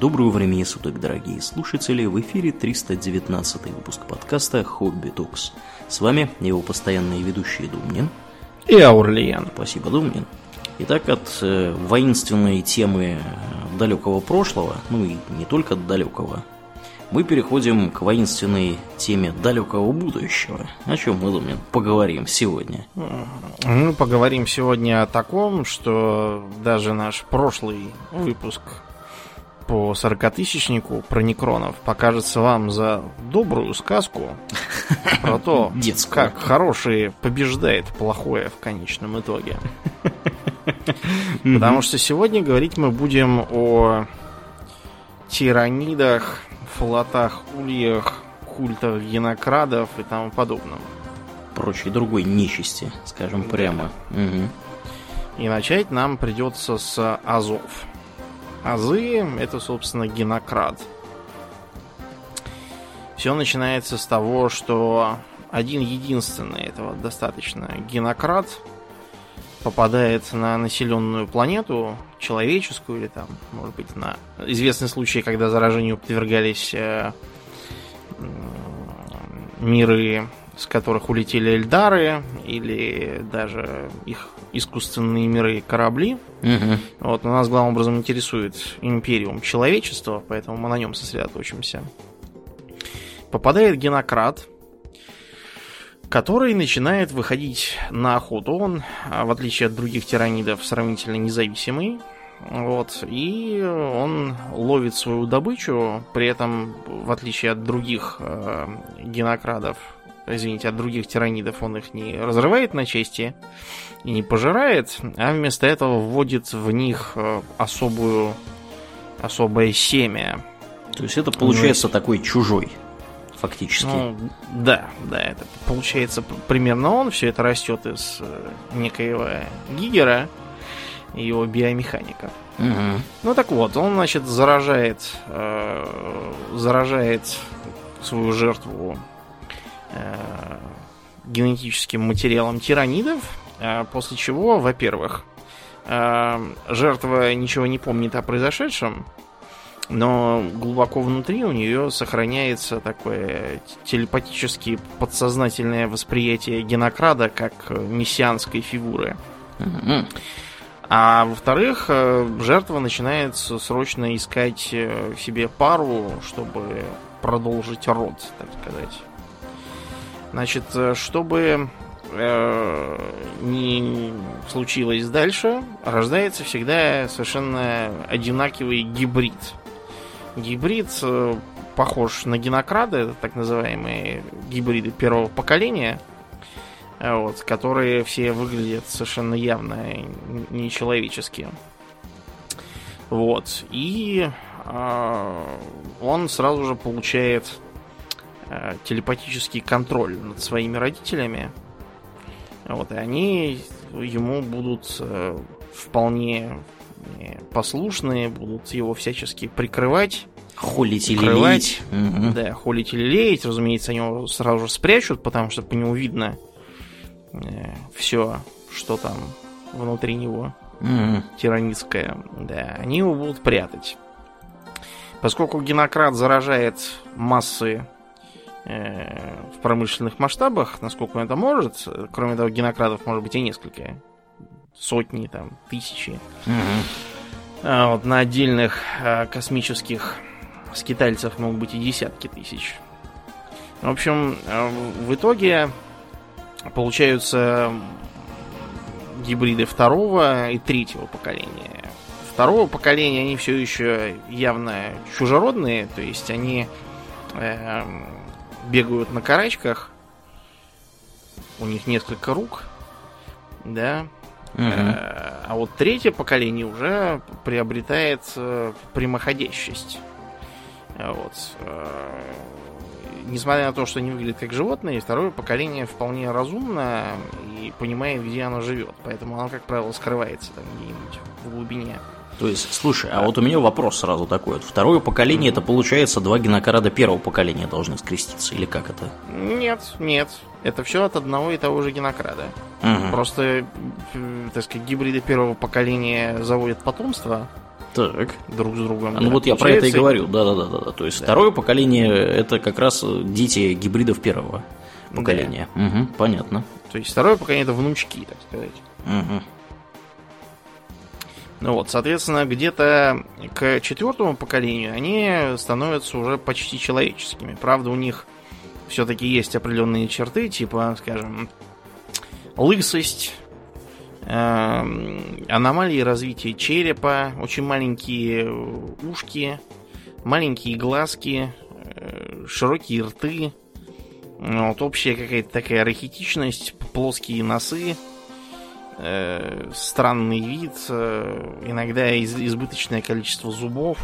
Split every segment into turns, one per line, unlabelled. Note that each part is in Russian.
Доброго времени суток, дорогие слушатели! В эфире 319 выпуск подкаста «Хобби Токс». С вами его постоянные ведущие Думнин
и Аурлиен.
Спасибо, Думнин. Итак, от э, воинственной темы далекого прошлого, ну и не только далекого, мы переходим к воинственной теме далекого будущего. О чем мы, Думнин, поговорим сегодня?
Мы поговорим сегодня о таком, что даже наш прошлый выпуск по сорокатысячнику про некронов покажется вам за добрую сказку про то, как хорошее побеждает плохое в конечном итоге. Потому что сегодня говорить мы будем о тиранидах, флотах, ульях, культах генокрадов и тому подобном.
Прочей другой нечисти, скажем прямо.
И начать нам придется с Азов. Азы это, собственно, генокрад. Все начинается с того, что один единственный этого достаточно генокрад попадает на населенную планету, человеческую или там, может быть, на известный случай, когда заражению подвергались э, миры с которых улетели Эльдары, или даже их искусственные миры корабли. Угу. Вот, но нас главным образом интересует империум человечества, поэтому мы на нем сосредоточимся. Попадает генократ, который начинает выходить на охоту. Он, в отличие от других тиранидов, сравнительно независимый. Вот, и он ловит свою добычу, при этом, в отличие от других э, генокрадов, извините, от других тиранидов он их не разрывает на части не пожирает, а вместо этого вводит в них э, особую, особое семя.
То есть это получается ну, такой чужой, фактически. Ну,
да, да, это получается примерно он. Все это растет из э, некоего гигера и его биомеханика. Угу. Ну так вот, он, значит, заражает, э, заражает свою жертву Э, генетическим материалом тиранидов, после чего, во-первых, э, жертва ничего не помнит о произошедшем, но глубоко внутри у нее сохраняется такое телепатически подсознательное восприятие генокрада как мессианской фигуры. А во-вторых, жертва начинает срочно искать себе пару, чтобы продолжить род, так сказать. Значит, э, чтобы э, не случилось дальше, рождается всегда совершенно одинаковый гибрид. Гибрид э, похож на генокрады, это так называемые гибриды первого поколения, э, вот, которые все выглядят совершенно явно нечеловеческие. Вот. И э, он сразу же получает Э, телепатический контроль над своими родителями. Вот, и они ему будут э, вполне послушные, будут его всячески прикрывать.
Холить или лелеять.
Угу. Да, холить или леять. Разумеется, они его сразу же спрячут, потому что по нему видно э, все, что там внутри него угу. тиранитское. Да, они его будут прятать. Поскольку генократ заражает массы в промышленных масштабах, насколько он это может. Кроме того, генократов может быть и несколько. Сотни, там, тысячи. А вот на отдельных а, космических скитальцев могут быть и десятки тысяч. В общем, а, в итоге получаются гибриды второго и третьего поколения. Второго поколения они все еще явно чужеродные, то есть они э, бегают на карачках. У них несколько рук. Да. Угу. А вот третье поколение уже приобретает прямоходящесть. Вот. Э, несмотря на то, что они выглядят как животные, второе поколение вполне разумно и понимает, где оно живет. Поэтому оно, как правило, скрывается там где-нибудь в глубине.
То есть, слушай, а вот у меня вопрос сразу такой. Вот второе поколение, это получается два генокарада первого поколения должны скреститься, или как это?
Нет, нет. Это все от одного и того же генокрада. Угу. Просто, так сказать, гибриды первого поколения заводят потомство.
Так.
Друг с другом.
Ну
да,
вот я про это и говорю, да-да-да. То есть второе поколение это как раз дети гибридов первого поколения. Мгм, понятно.
То есть второе поколение это внучки, так сказать.
Мгм.
Ну вот, соответственно, где-то к четвертому поколению они становятся уже почти человеческими. Правда, у них все-таки есть определенные черты, типа, скажем, лысость, эм, аномалии развития черепа, очень маленькие ушки, маленькие глазки, э, широкие рты, вот, общая какая-то такая рахитичность, плоские носы, э, странный вид, э, иногда из- избыточное количество зубов.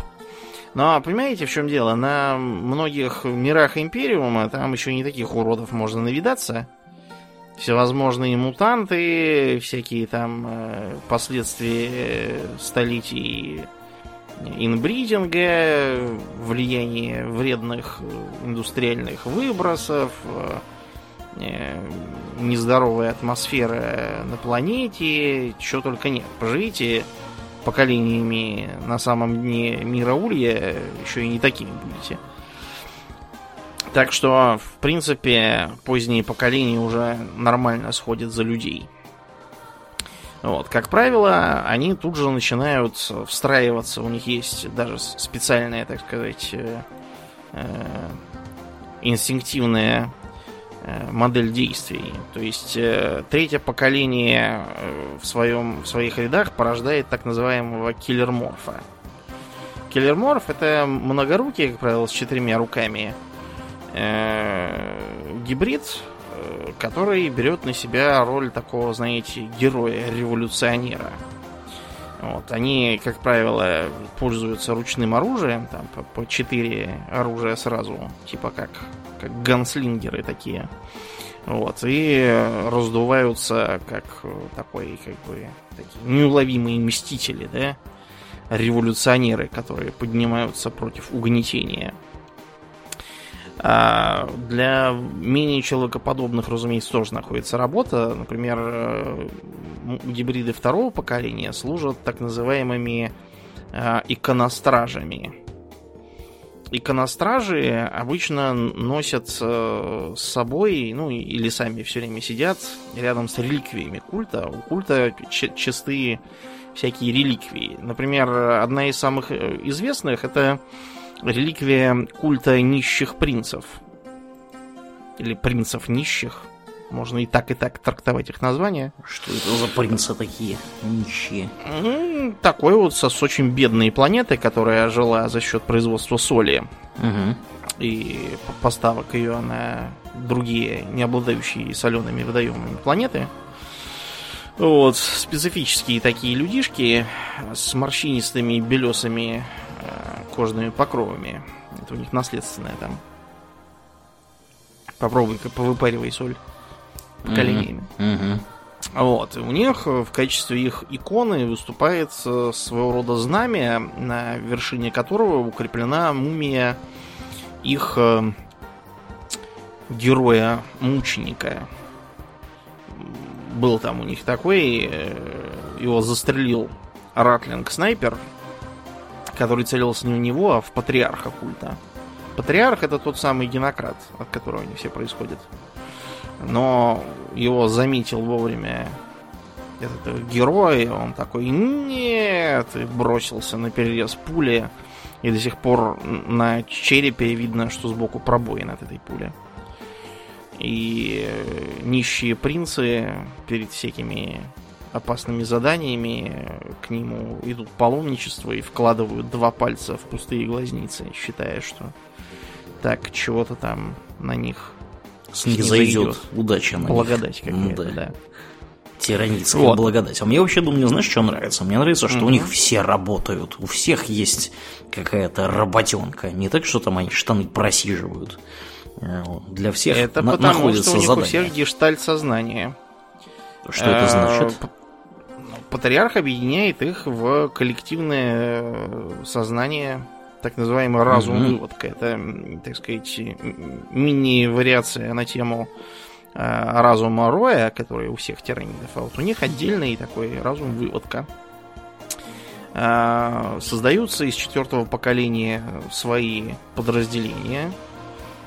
Но понимаете, в чем дело? На многих мирах Империума там еще не таких уродов можно навидаться. Всевозможные мутанты, всякие там э, последствия э, столетий инбридинга, влияние вредных индустриальных выбросов, э, нездоровая атмосфера на планете, чего только нет. Поживите поколениями на самом дне мира Улья, еще и не такими будете. Так что, в принципе, поздние поколения уже нормально сходят за людей. Вот, как правило, они тут же начинают встраиваться. У них есть даже специальная, так сказать, э, э, инстинктивная э, модель действий. То есть э, третье поколение э, в, своем, в своих рядах порождает так называемого киллерморфа. Киллерморф это многорукий, как правило, с четырьмя руками э, гибрид, э, который берет на себя роль такого, знаете, героя-революционера. Вот, они, как правило, пользуются ручным оружием, там по, по 4 оружия сразу, типа как, как ганслингеры такие. Вот, и раздуваются как э, такой, как бы, такие неуловимые мстители, да, революционеры, которые поднимаются против угнетения. А для менее человекоподобных, разумеется, тоже находится работа. Например, э, гибриды второго поколения служат так называемыми э, иконостражами. Иконостражи обычно носят э, с собой, ну или сами все время сидят рядом с реликвиями культа. У культа чистые всякие реликвии. Например, одна из самых э, известных это реликвия культа нищих принцев. Или принцев нищих. Можно и так, и так трактовать их название.
Что это за принцы такие нищие?
Такой вот с очень бедной планеты, которая жила за счет производства соли
Мгм.
и поставок ее на другие, не обладающие солеными водоемами планеты. Вот, специфические такие людишки с морщинистыми белесыми э, кожными покровами. Это у них наследственное там. Попробуй-ка повыпаривай соль поколениями.
Мгм.
Вот, и у них э, в качестве их иконы выступает э, своего рода знамя, на вершине которого укреплена мумия их э, героя-мученика. Был там у них такой, его застрелил Ратлинг-снайпер, который целился не в него, а в патриарха культа. Патриарх это тот самый генократ, от которого они все происходят. Но его заметил вовремя этот герой, он такой, нет, и бросился на перерез пули, и до сих пор на черепе видно, что сбоку пробоин от этой пули. И нищие принцы перед всякими опасными заданиями к нему идут паломничество и вкладывают два пальца в пустые глазницы, считая, что так чего-то там на них
С
снизойдет.
зайдет удача на
благодать какая-то,
Да.
да.
Тиранитская
Вот.
благодать. А мне вообще, думаю, знаешь, что нравится? Мне нравится, что у
Мгм.
них все работают. У всех есть какая-то работенка. Не так, что там они штаны просиживают. Э. Для всех
Это
на-
потому,
находится
что у них
задание.
у всех гештальт сознания.
Что это
Э,
значит?
ну, Патриарх объединяет их в коллективное э, сознание, так называемый разум
Мгм.
выводка. Это, так сказать, мини-вариация на тему э, разума Роя, который у всех тиранидов, а вот у них отдельный такой разум выводка. Э, создаются из четвертого поколения свои подразделения.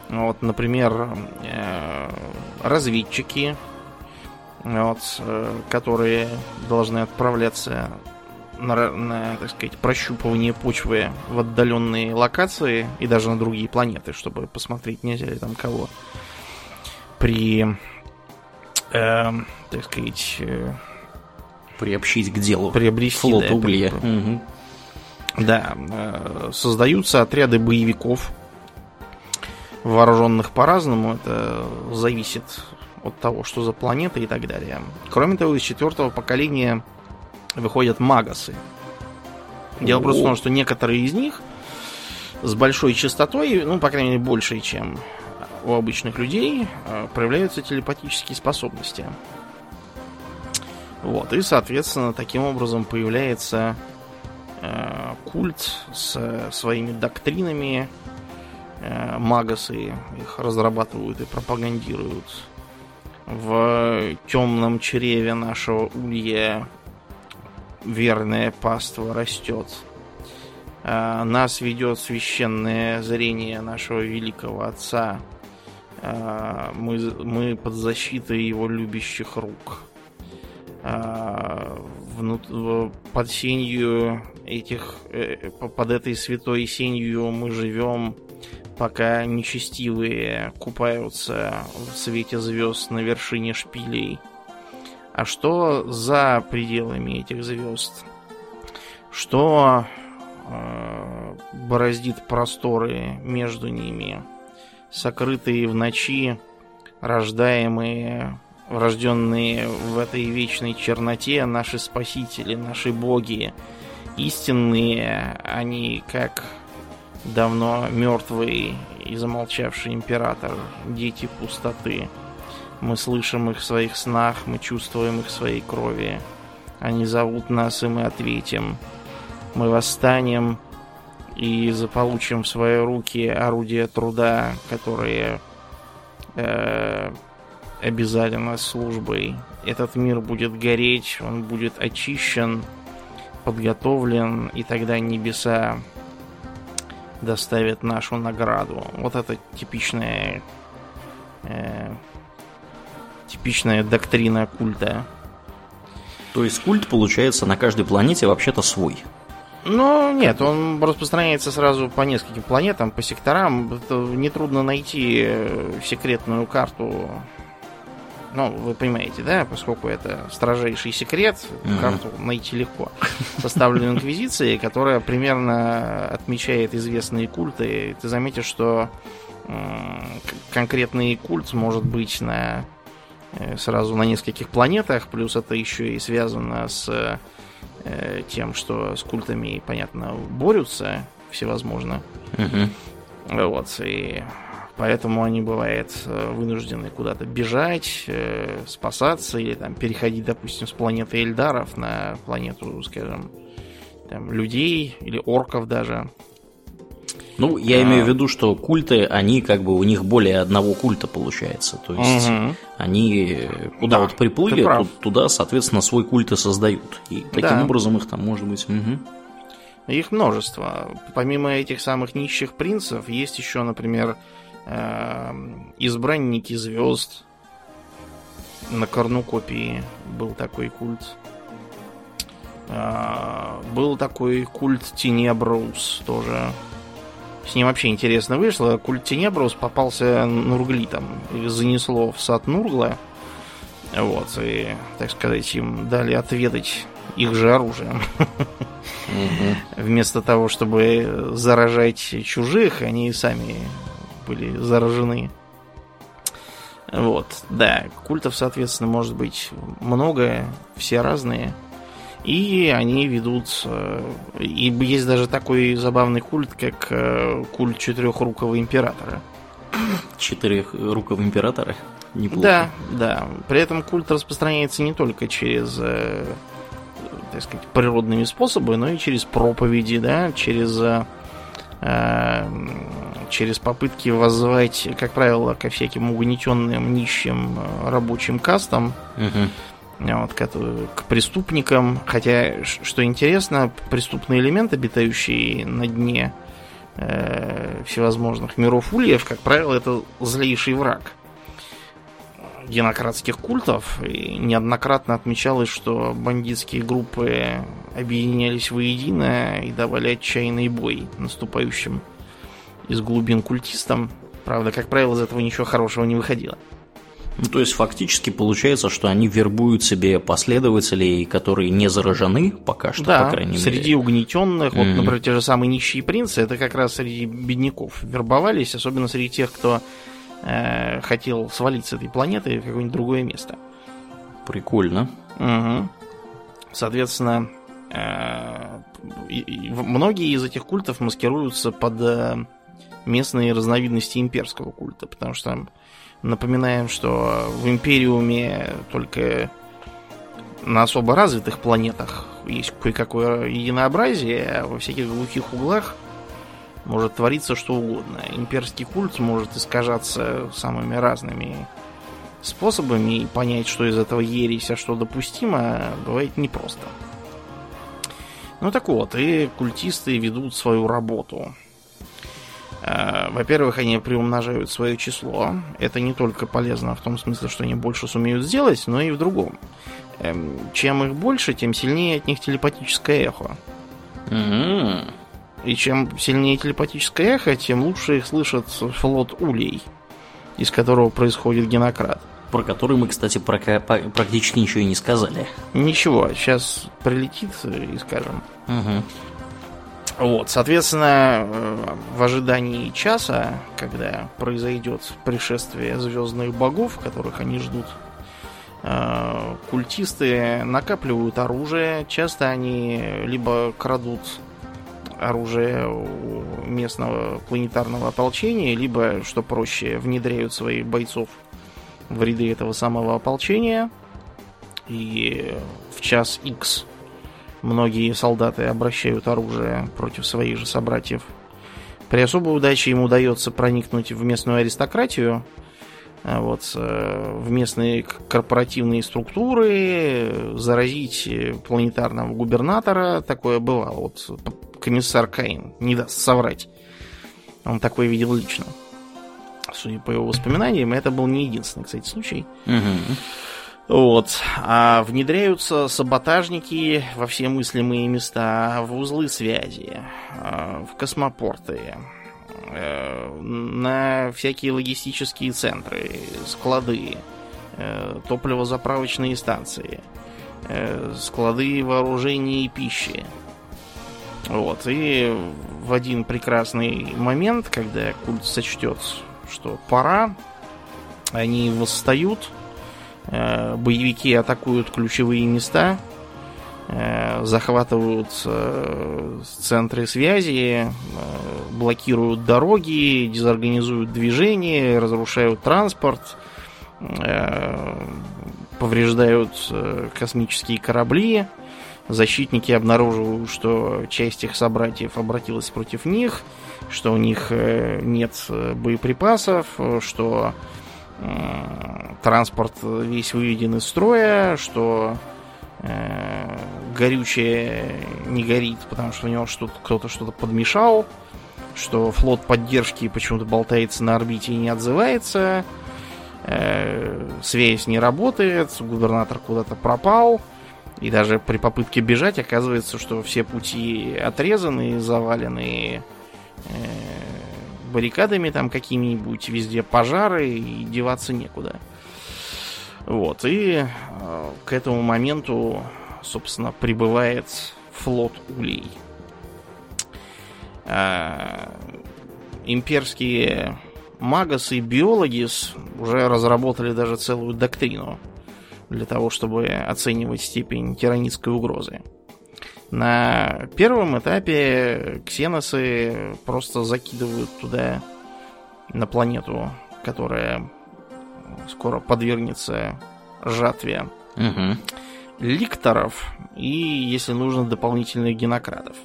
Вот, например, э, разведчики, вот, которые должны отправляться на, на, так сказать, прощупывание почвы в отдаленные локации и даже на другие планеты, чтобы посмотреть, нельзя ли там кого при, э, так сказать, э,
приобщить к делу.
Приобрести,
флот да, угля.
Угу. Да, э, создаются отряды боевиков, вооруженных по-разному. Это зависит от того, что за планета и так далее. Кроме того, из четвертого поколения выходят магасы. Дело просто в том, что некоторые из них с большой частотой, ну, по крайней мере, большей, чем у обычных людей, э, проявляются телепатические способности. Вот, и, соответственно, таким образом появляется э, культ с своими доктринами. Э, магасы их разрабатывают и пропагандируют. В темном чреве нашего улья верное паство растет. А, нас ведет священное зрение нашего великого Отца. А, мы, мы под защитой его любящих рук. А, внут, под сенью этих, э, под этой святой сенью мы живем, пока нечестивые купаются в свете звезд на вершине шпилей. А что за пределами этих звезд? Что э, бороздит просторы между ними? Сокрытые в ночи, рождаемые, рожденные в этой вечной черноте, наши спасители, наши боги, истинные, они как давно мертвый и замолчавший император, дети пустоты. Мы слышим их в своих снах, мы чувствуем их в своей крови. Они зовут нас, и мы ответим. Мы восстанем и заполучим в свои руки орудия труда, которые э, обязали нас службой. Этот мир будет гореть, он будет очищен, подготовлен, и тогда небеса доставят нашу награду. Вот это типичная э, типичная доктрина культа.
То есть культ получается на каждой планете вообще-то свой.
Ну, нет, он распространяется сразу по нескольким планетам, по секторам. Это нетрудно найти э, секретную карту. Ну, вы понимаете, да, поскольку это строжайший секрет, mm-hmm. карту найти легко. Составленную инквизицией, которая примерно отмечает известные культы. Ты заметишь, что конкретный культ может быть на сразу на нескольких планетах, плюс это еще и связано с э, тем, что с культами, понятно, борются всевозможно. Угу. Вот, и поэтому они, бывает, э, вынуждены куда-то бежать, спасаться или там переходить, допустим, с планеты Эльдаров на планету, скажем, там, людей или орков даже.
Ну, я а... имею в виду, что культы, они как бы у них более одного культа получается. То есть угу. они куда да, вот приплыли, ту, туда, соответственно, свой культ и создают. И таким да. образом их там может быть. Угу.
Их множество. Помимо этих самых нищих принцев, есть еще, например, эм, избранники звезд. На корнукопии был такой культ. А, был такой культ Тенебрус тоже. С ним вообще интересно вышло. Культ Тенебрус попался Нурглитом. Их занесло в сад Нургла. Вот, и, так сказать, им дали отведать их же оружием. Вместо того, чтобы заражать чужих, они сами были заражены. Вот, да, культов, соответственно, может быть много, все разные. И они ведут... Э, и есть даже такой забавный культ, как э, культ четырехрукого императора.
Четырехрукого императора?
Неплохо. Да, да. При этом культ распространяется не только через, э, так сказать, природными способами, но и через проповеди, да, через через попытки воззвать, как правило, ко всяким угнетенным, нищим рабочим кастам, угу вот, к, к преступникам. Хотя, что интересно, преступный элемент, обитающий на дне э, всевозможных миров ульев, как правило, это злейший враг генократских культов. И неоднократно отмечалось, что бандитские группы объединялись воедино и давали отчаянный бой наступающим из глубин культистам. Правда, как правило, из этого ничего хорошего не выходило.
Ну, то есть фактически получается, что они вербуют себе последователей, которые не заражены пока что,
да,
по крайней
среди
мере.
среди угнетенных, mm-hmm. вот, например, те же самые нищие принцы, это как раз среди бедняков вербовались, особенно среди тех, кто э, хотел свалить с этой планеты в какое-нибудь другое место.
Прикольно.
Угу. Соответственно, э, многие из этих культов маскируются под э, местные разновидности имперского культа, потому что напоминаем, что в Империуме только на особо развитых планетах есть кое-какое единообразие, а во всяких глухих углах может твориться что угодно. Имперский культ может искажаться самыми разными способами, и понять, что из этого ересь, а что допустимо, бывает непросто. Ну так вот, и культисты ведут свою работу. А, во-первых, они приумножают свое число. Это не только полезно в том смысле, что они больше сумеют сделать, но и в другом. Эм, чем их больше, тем сильнее от них телепатическое эхо. Mm-hmm. И чем сильнее телепатическое эхо, тем лучше их слышат флот улей, из которого происходит генократ.
Про который мы, кстати, практически ничего и не сказали.
Ничего, сейчас прилетит и скажем. Угу. Вот, соответственно, э, в ожидании часа, когда произойдет пришествие звездных богов, которых они ждут, э, культисты накапливают оружие. Часто они либо крадут оружие у местного планетарного ополчения, либо, что проще, внедряют своих бойцов в ряды этого самого ополчения. И в час X многие солдаты обращают оружие против своих же собратьев. При особой удаче им удается проникнуть в местную аристократию, а вот, э, в местные корпоративные структуры, заразить планетарного губернатора. Такое бывало. Вот комиссар Каин не даст соврать. Он такое видел лично. Судя по его воспоминаниям, это был не единственный, кстати, случай. Угу. Вот. А внедряются саботажники во все мыслимые места, в узлы связи, а, в космопорты, э, на всякие логистические центры, склады, э, топливозаправочные станции, э, склады вооружений и пищи. Вот. И в один прекрасный момент, когда культ сочтет, что пора, они восстают – Э, боевики атакуют ключевые места, э, захватывают э, центры связи, блокируют дороги, дезорганизуют движение, разрушают транспорт, повреждают космические корабли. Защитники обнаруживают, что часть их собратьев обратилась против них, что у них нет боеприпасов, что транспорт весь выведен из строя, что э, горючее не горит, потому что у него что-то, кто-то что-то подмешал, что флот поддержки почему-то болтается на орбите и не отзывается, э, связь не работает, губернатор куда-то пропал, и даже при попытке бежать оказывается, что все пути отрезаны, завалены э, баррикадами там какими-нибудь, везде пожары, и деваться некуда. Вот, и э, к этому моменту, собственно, прибывает флот улей. Э, имперские магасы и биологис уже разработали даже целую доктрину для того, чтобы оценивать степень тиранитской угрозы. На первом этапе ксеносы просто закидывают туда, на планету, которая скоро подвергнется жатве угу. ликторов и, если нужно, дополнительных генократов.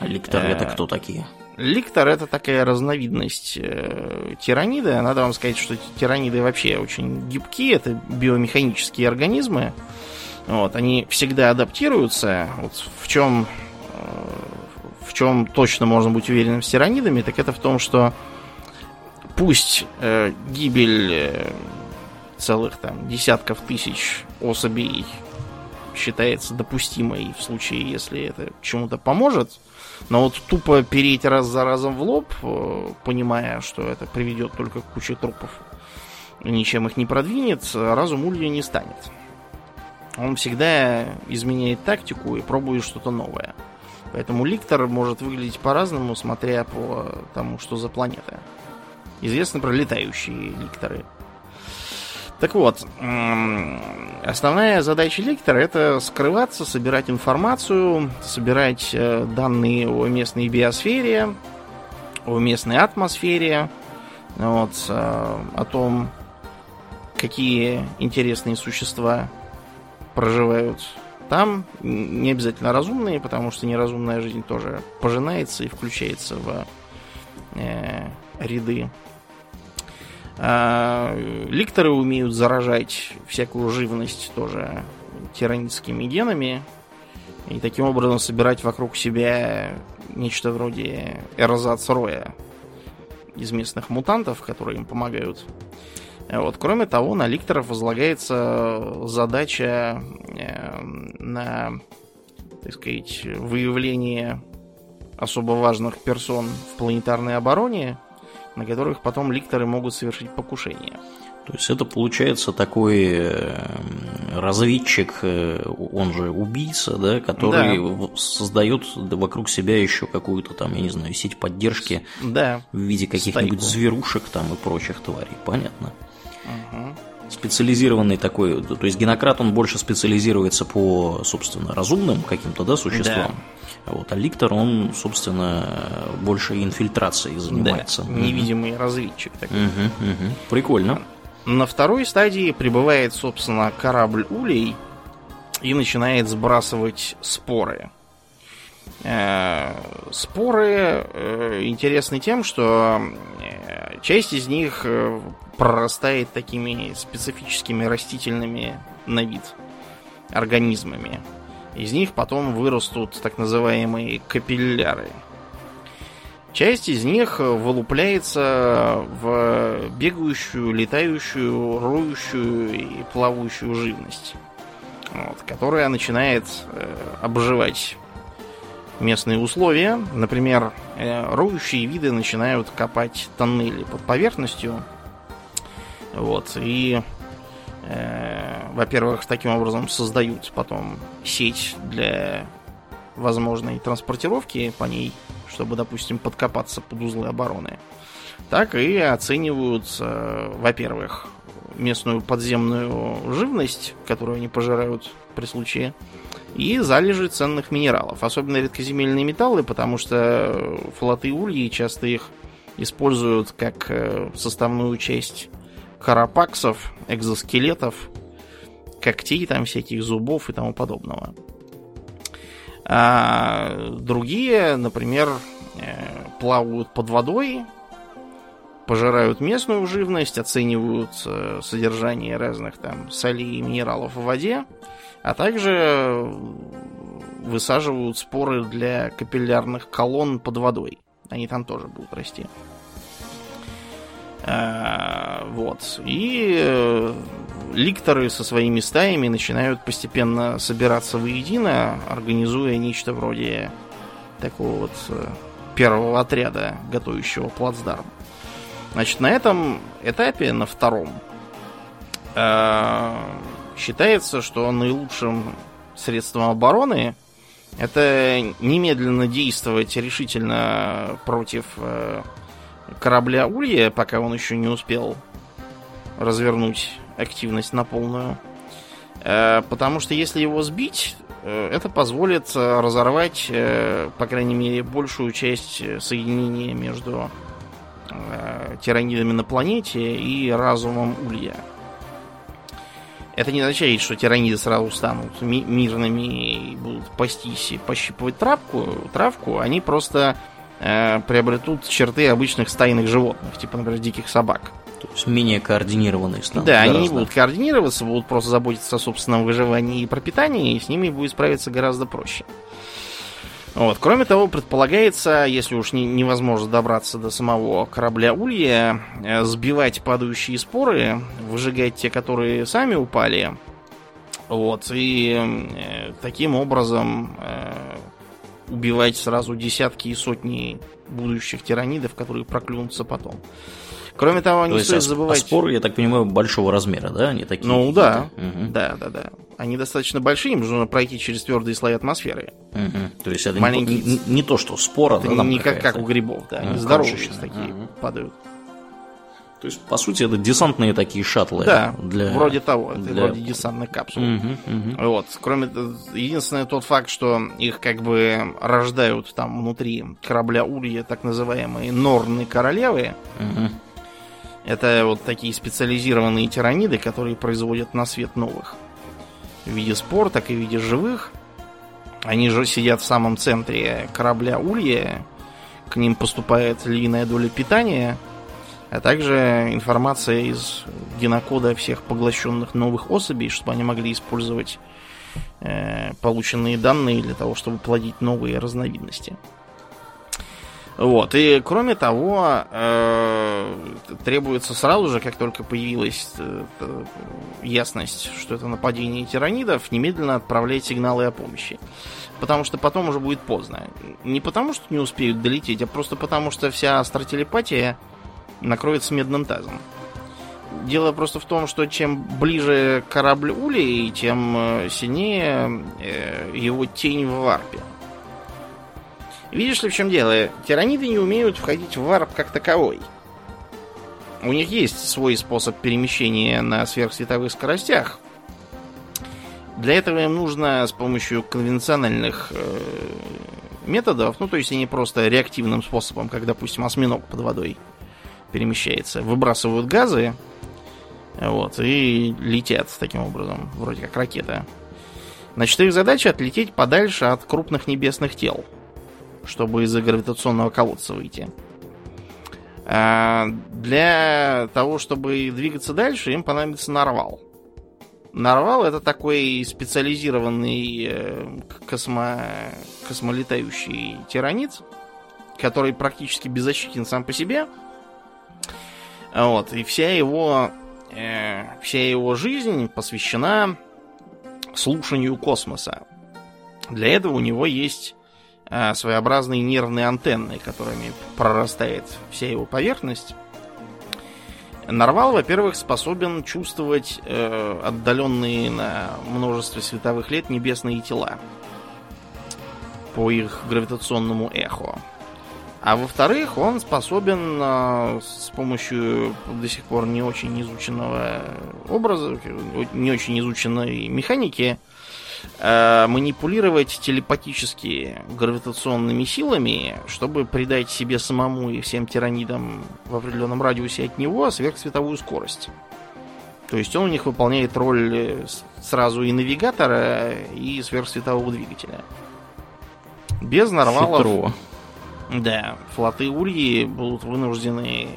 А ликторы это э, кто такие?
Ликтор это такая разновидность э, тираниды. Надо вам сказать, что тираниды вообще очень гибкие. Это биомеханические организмы. Вот, они всегда адаптируются. Вот в чем, э, в чем точно можно быть уверенным с тиранидами, так это в том, что пусть э, гибель э, целых там десятков тысяч особей считается допустимой в случае, если это чему-то поможет, но вот тупо переть раз за разом в лоб, э, понимая, что это приведет только к куче трупов, ничем их не продвинет, разум Улья не станет. Он всегда изменяет тактику и пробует что-то новое. Поэтому ликтор может выглядеть по-разному, смотря по тому, что за планета. Известны про летающие ликторы. Так вот, основная задача ликтора это скрываться, собирать информацию, собирать э, данные о местной биосфере, о местной атмосфере, вот, э, о том, какие интересные существа проживают там. Не обязательно разумные, потому что неразумная жизнь тоже пожинается и включается в э, ряды а, ликторы умеют заражать всякую живность тоже тиранитскими генами и таким образом собирать вокруг себя нечто вроде эрзац-роя из местных мутантов, которые им помогают. Вот. Кроме того, на ликторов возлагается задача э, на, так сказать, выявление особо важных персон в планетарной обороне на которых потом ликторы могут совершить покушение.
То есть это получается такой э, разведчик, э, он же убийца, да, который да. создает вокруг себя еще какую-то там, я не знаю, сеть поддержки
да.
в виде каких-нибудь зверушек там и прочих тварей. Понятно. Угу. Специализированный такой, то есть генократ он больше специализируется по, собственно, разумным каким-то, да, существам. Да. Вот, а ликтор, он, собственно, больше инфильтрацией занимается.
Да, невидимый угу. разведчик такой.
Угу, угу. Прикольно.
На второй стадии прибывает, собственно, корабль Улей и начинает сбрасывать споры. Э, споры э, интересны тем, что э, часть из них прорастает такими специфическими растительными на вид организмами. Из них потом вырастут так называемые капилляры. Часть из них вылупляется в бегающую, летающую, роющую и плавающую живность, вот, которая начинает э, обживать местные условия. Например, э, роющие виды начинают копать тоннели под поверхностью. Вот, и Э, во-первых, таким образом создают потом сеть для возможной транспортировки по ней, чтобы, допустим, подкопаться под узлы обороны. Так и оценивают, э, во-первых, местную подземную живность, которую они пожирают при случае, и залежи ценных минералов, особенно редкоземельные металлы, потому что флоты ульи часто их используют как э, составную часть карапаксов, экзоскелетов, когтей там всяких, зубов и тому подобного. А другие, например, э, плавают под водой, пожирают местную живность, оценивают э, содержание разных там солей и минералов в воде, а также высаживают споры для капиллярных колонн под водой. Они там тоже будут расти. А, вот. И э, ликторы со своими стаями начинают постепенно собираться воедино, организуя нечто вроде такого вот э, первого отряда, готовящего плацдарм. Значит, на этом этапе, на втором, э, считается, что наилучшим средством обороны это немедленно действовать решительно против корабля Улья, пока он еще не успел развернуть активность на полную. Э, потому что если его сбить, э, это позволит э, разорвать, по крайней мере, большую часть соединения между тиранидами на планете и разумом Улья. Это не означает, что тираниды сразу станут ми- мирными и будут пастись и пощипывать травку, травку. Они просто э, приобретут черты обычных стайных животных, типа, например, диких собак.
То есть менее координированные станут.
Да, гораздо. они не будут координироваться, будут просто заботиться о собственном выживании и пропитании, и с ними будет справиться гораздо проще. Вот. Кроме того, предполагается, если уж не, невозможно добраться до самого корабля Улья, э, сбивать падающие споры, выжигать те, которые сами упали. Вот. И э, таким образом э, убивать сразу десятки и сотни будущих тиранидов, которые проклюнутся потом. Кроме того, не То стоит есть, забывать... А
споры, я так понимаю, большого размера, да? Они такие.
Ну да, угу. да, да, да. Они достаточно большие, им нужно пройти через твердые слои атмосферы.
Угу. То есть это Маленькие... не, не, не то, что спора,
это да, не как, как у грибов, да. Они здоровые такие угу. падают.
То есть, по сути, это десантные такие шаттлы.
Да, для... вроде того. Это для... вроде десантных капсул. Угу, угу. Вот. Кроме единственное тот факт, что их как бы рождают там внутри корабля Улья так называемые норны королевы. Угу. Это вот такие специализированные тираниды, которые производят на свет новых. В виде спор, так и в виде живых. Они же сидят в самом центре корабля Улья. К ним поступает львиная доля питания, а также информация из генокода всех поглощенных новых особей, чтобы они могли использовать э, полученные данные для того, чтобы плодить новые разновидности. Вот. И кроме того, э, требуется сразу же, как только появилась э, ясность, что это нападение тиранидов, немедленно отправлять сигналы о помощи. Потому что потом уже будет поздно. Не потому, что не успеют долететь, а просто потому, что вся астротерепатия накроется медным тазом. Дело просто в том, что чем ближе корабль Улей, тем э, сильнее э, его тень в варпе. Видишь ли, в чем дело? Тираниды не умеют входить в варп как таковой. У них есть свой способ перемещения на сверхсветовых скоростях. Для этого им нужно с помощью конвенциональных э, методов, ну то есть они просто реактивным способом, как, допустим, осьминог под водой перемещается, выбрасывают газы, вот, и летят таким образом, вроде как ракета. Значит, их задача отлететь подальше от крупных небесных тел чтобы из-за гравитационного колодца выйти. А для того, чтобы двигаться дальше, им понадобится нарвал. Нарвал это такой специализированный э, космо... космолетающий тиранит, который практически беззащитен сам по себе. Вот, и вся его, э, вся его жизнь посвящена слушанию космоса. Для этого у него есть а, своеобразные нервные антенны, которыми прорастает вся его поверхность. Нарвал, во-первых, способен чувствовать э, отдаленные на множество световых лет небесные тела по их гравитационному эхо. А во-вторых, он способен э, с помощью до сих пор не очень изученного образа, не очень изученной механики, э, манипулировать телепатически гравитационными силами, чтобы придать себе самому и всем тиранидам в определенном радиусе от него сверхсветовую скорость. То есть он у них выполняет роль э, сразу и навигатора, и сверхсветового двигателя. Без нарвалов... Хитро. Да, флоты Ульи будут вынуждены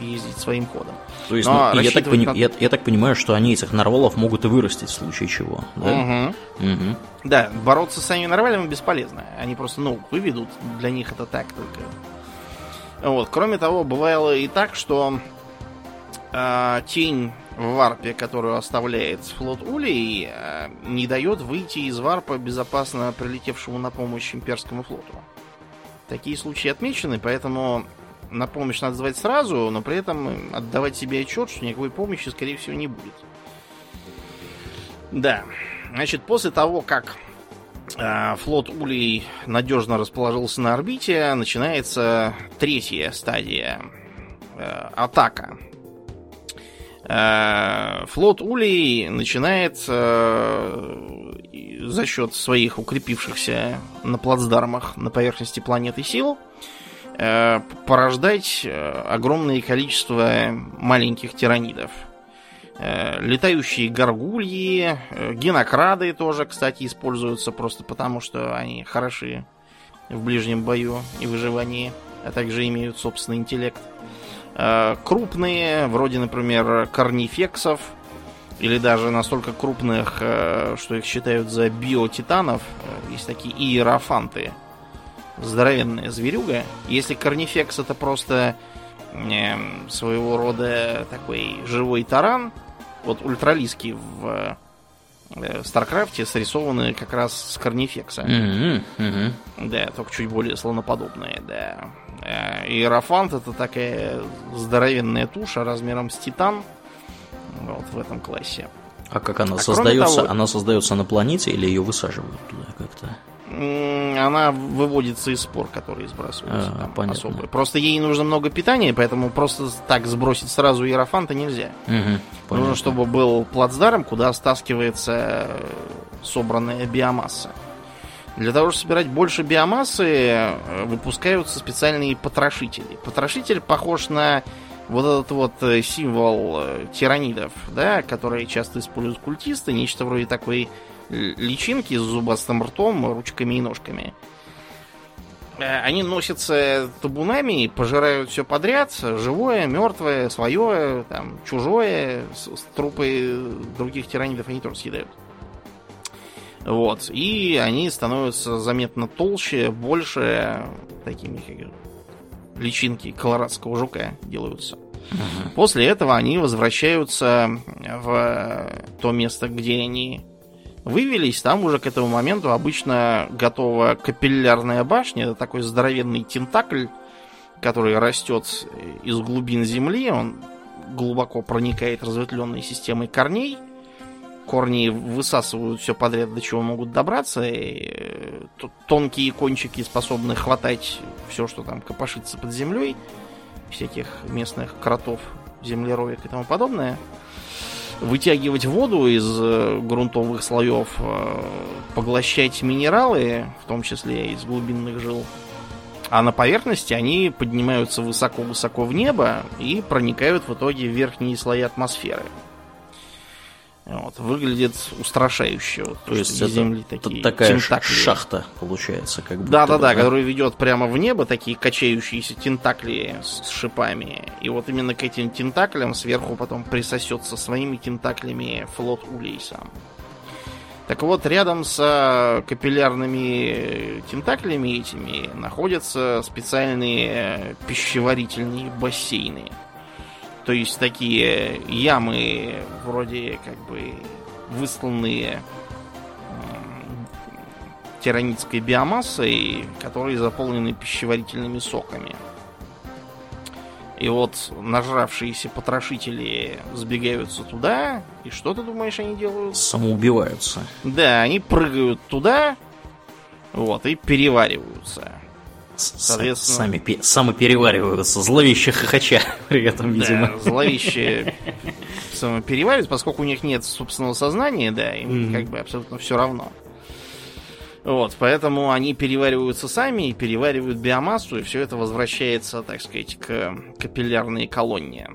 ездить своим ходом.
То есть, ну, я, так пони... на... я, я так понимаю, что они этих нарвалов могут и вырастить в случае чего. Да,
угу. Угу. да бороться с самими нарвалями бесполезно. Они просто, ну, выведут. Для них это так только. Вот. Кроме того, бывало и так, что э, тень в варпе, которую оставляет флот Улей, э, не дает выйти из варпа безопасно прилетевшему на помощь имперскому флоту. Такие случаи отмечены, поэтому на помощь надо звать сразу, но при этом отдавать себе отчет, что никакой помощи, скорее всего, не будет. Да. Значит, после того, как э, флот Улей надежно расположился на орбите, начинается третья стадия э, атака. Э, флот Улей начинает э, за счет своих укрепившихся на плацдармах на поверхности планеты сил Э, порождать огромное количество маленьких тиранидов. Летающие горгульи, генокрады тоже, кстати, используются просто потому, что они хороши в ближнем бою и выживании, а также имеют собственный интеллект. Э, крупные, вроде, например, корнифексов, или даже настолько крупных, э, что их считают за биотитанов, э, есть такие иерофанты. Здоровенная зверюга. Если корнифекс это просто своего рода такой живой таран, вот ультралиски в в Старкрафте срисованы как раз с карнифекса.
Mm-hmm. Mm-hmm.
Да, только чуть более слоноподобные, да. Э, Иерофант это такая здоровенная туша размером с титан. Вот в этом классе.
А как она а создается? Того, она создается на планете или ее высаживают туда как-то?
Она выводится из спор, которые сбрасываются.
А, понятно. Особые.
Просто ей нужно много питания, поэтому просто так сбросить сразу иерофанта нельзя.
Угу,
нужно, чтобы был плацдарм, куда стаскивается собранная биомасса. Для того, чтобы собирать больше биомассы, э, выпускаются специальные потрошители. Потрошитель похож на вот этот вот э, символ э, тиранидов, да, которые часто используют культисты, нечто вроде такой личинки с зубастым ртом, ручками и ножками. Они носятся табунами, пожирают все подряд, живое, мертвое, свое, там, чужое, трупы других тиранидов они тоже съедают. Вот. И они становятся заметно толще, больше, такими как личинки колорадского жука делаются. После этого они возвращаются в то место, где они вывелись. Там уже к этому моменту обычно готова капиллярная башня. Это такой здоровенный тентакль, который растет из глубин земли. Он глубоко проникает разветвленной системой корней – корни высасывают все подряд, до чего могут добраться. И э, тонкие кончики способны хватать все, что там копошится под землей, всяких местных кротов, землероек и тому подобное. Вытягивать воду из э, грунтовых слоев, э, поглощать минералы, в том числе из глубинных жил. А на поверхности они поднимаются высоко-высоко в небо и проникают в итоге в верхние слои атмосферы. Вот, выглядит устрашающе. Вот,
то, есть это земли такие такая тентакли. шахта получается, как
будто. Да, да, да, которая ведет прямо в небо такие качающиеся тентакли с шипами. И вот именно к этим тентаклям сверху потом присосется своими тентаклями флот Улей сам. Так вот, рядом с капиллярными тентаклями этими находятся специальные пищеварительные бассейны. То есть такие ямы вроде как бы высланные тиранитской биомассой, которые заполнены пищеварительными соками. И вот нажравшиеся потрошители сбегаются туда, и что ты думаешь, они делают?
Самоубиваются.
Да, они прыгают туда, вот, и перевариваются.
Соответственно... Сами самоперевариваются, зловеще хохоча при этом, видимо.
Да, зловеще самоперевариваются, поскольку у них нет собственного сознания, да, им mm. как бы абсолютно все равно. Вот, поэтому они перевариваются сами и переваривают биомассу, и все это возвращается, так сказать, к капиллярной колонне.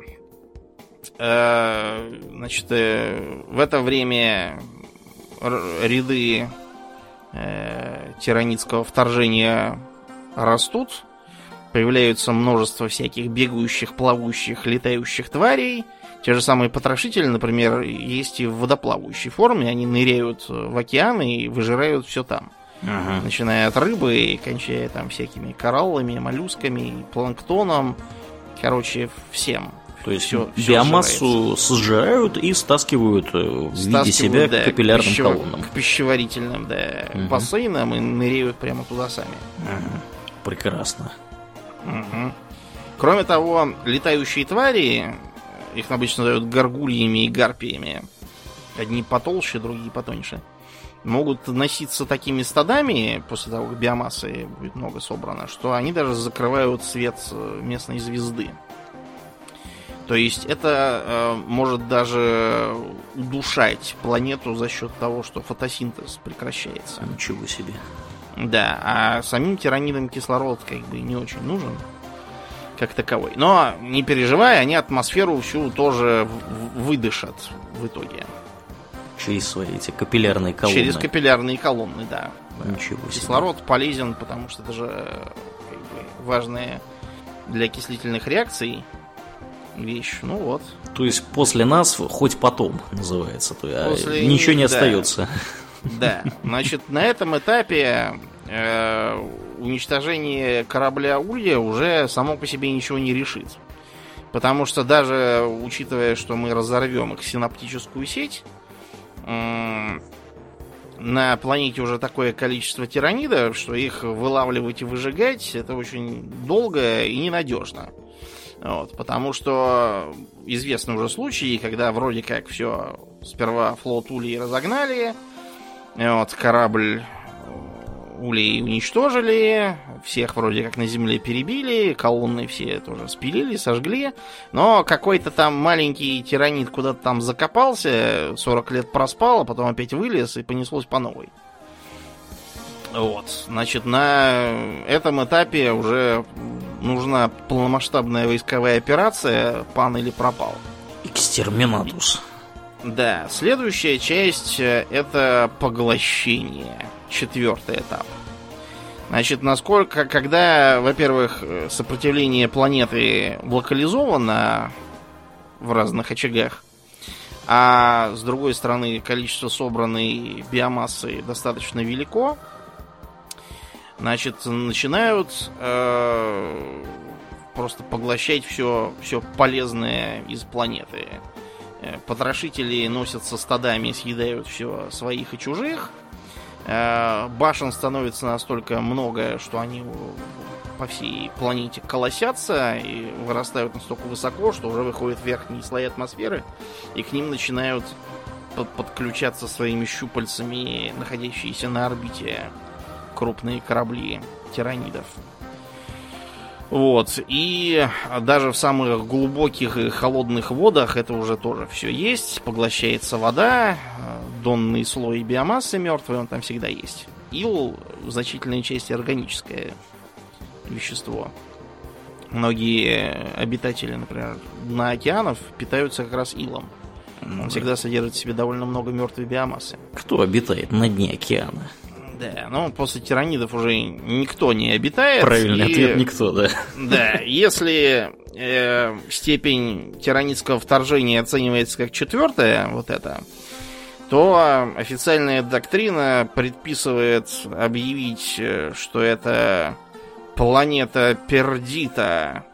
Э, значит, э, в это время ряды э, тиранитского вторжения растут, появляются множество всяких бегающих, плавающих, летающих тварей. Те же самые потрошители, например, есть и в водоплавающей форме. Они ныряют в океаны и выжирают все там. Ага. Начиная от рыбы и кончая там всякими кораллами, моллюсками, планктоном. Короче, всем.
То есть все, биомассу все сжирают и стаскивают э, в стаскивают, виде себя да, к капиллярным к колоннам.
К пищеварительным, да, угу. бассейнам и ныряют прямо туда сами.
Угу. Прекрасно.
Угу. Кроме того, летающие твари, их обычно называют горгульями и гарпиями, одни потолще, другие потоньше, могут носиться такими стадами после того, как биомассы будет много собрано, что они даже закрывают свет местной звезды. То есть это э, может даже удушать планету за счет того, что фотосинтез прекращается.
Ничего себе.
Да, а самим тиранидам кислород как бы не очень нужен как таковой. Но не переживай, они атмосферу всю тоже выдышат в итоге.
Через свои эти капиллярные колонны.
Через капиллярные колонны, да.
Ничего себе.
Кислород полезен, потому что это же как бы, важная для окислительных реакций вещь. Ну вот.
То есть после нас хоть потом называется. То, а
После
ничего не
да.
остается.
Да. Значит, на этом этапе э, уничтожение корабля Улья уже само по себе ничего не решит. Потому что даже учитывая, что мы разорвем их синаптическую сеть, м, на планете уже такое количество тиранидов, что их вылавливать и выжигать это очень долго и ненадежно. Вот, потому что известны уже случаи, когда вроде как все сперва флот Улей разогнали, вот, корабль э, Улей уничтожили, всех вроде как на земле перебили, колонны все тоже спилили, сожгли, но какой-то там маленький тиранит куда-то там закопался, 40 лет проспал, а потом опять вылез и понеслось по новой. Вот, значит, на этом этапе уже нужна полномасштабная войсковая операция «Пан или пропал».
Экстерминатус.
Да, следующая часть э, это поглощение. Четвертый этап. Значит, насколько, когда, во-первых, э, сопротивление планеты локализовано в разных очагах, а с другой стороны количество собранной биомассы достаточно велико, значит, начинают э, просто поглощать все, все полезное из планеты. Э, Потрошители носятся стадами, съедают все своих и чужих. Э, Башен становится настолько много, что они по всей планете колосятся и вырастают настолько высоко, что уже выходят верхние слои атмосферы, и к ним начинают под- подключаться своими щупальцами находящиеся на орбите крупные корабли тиранидов. Вот. И даже в самых глубоких и холодных водах это уже тоже все есть. Поглощается вода, донный слой биомассы мертвый, он там всегда есть. Ил в значительной части органическое вещество. Многие обитатели, например, на океанов питаются как раз илом. Он всегда содержит в себе довольно много мертвой биомассы.
Кто обитает на дне океана?
Да, но после тиранидов уже никто не обитает.
Правильный
и-
ответ никто, да.
Да, если э, степень тиранидского вторжения оценивается как четвертая, вот это, то официальная доктрина предписывает объявить, э, что это планета Пердита.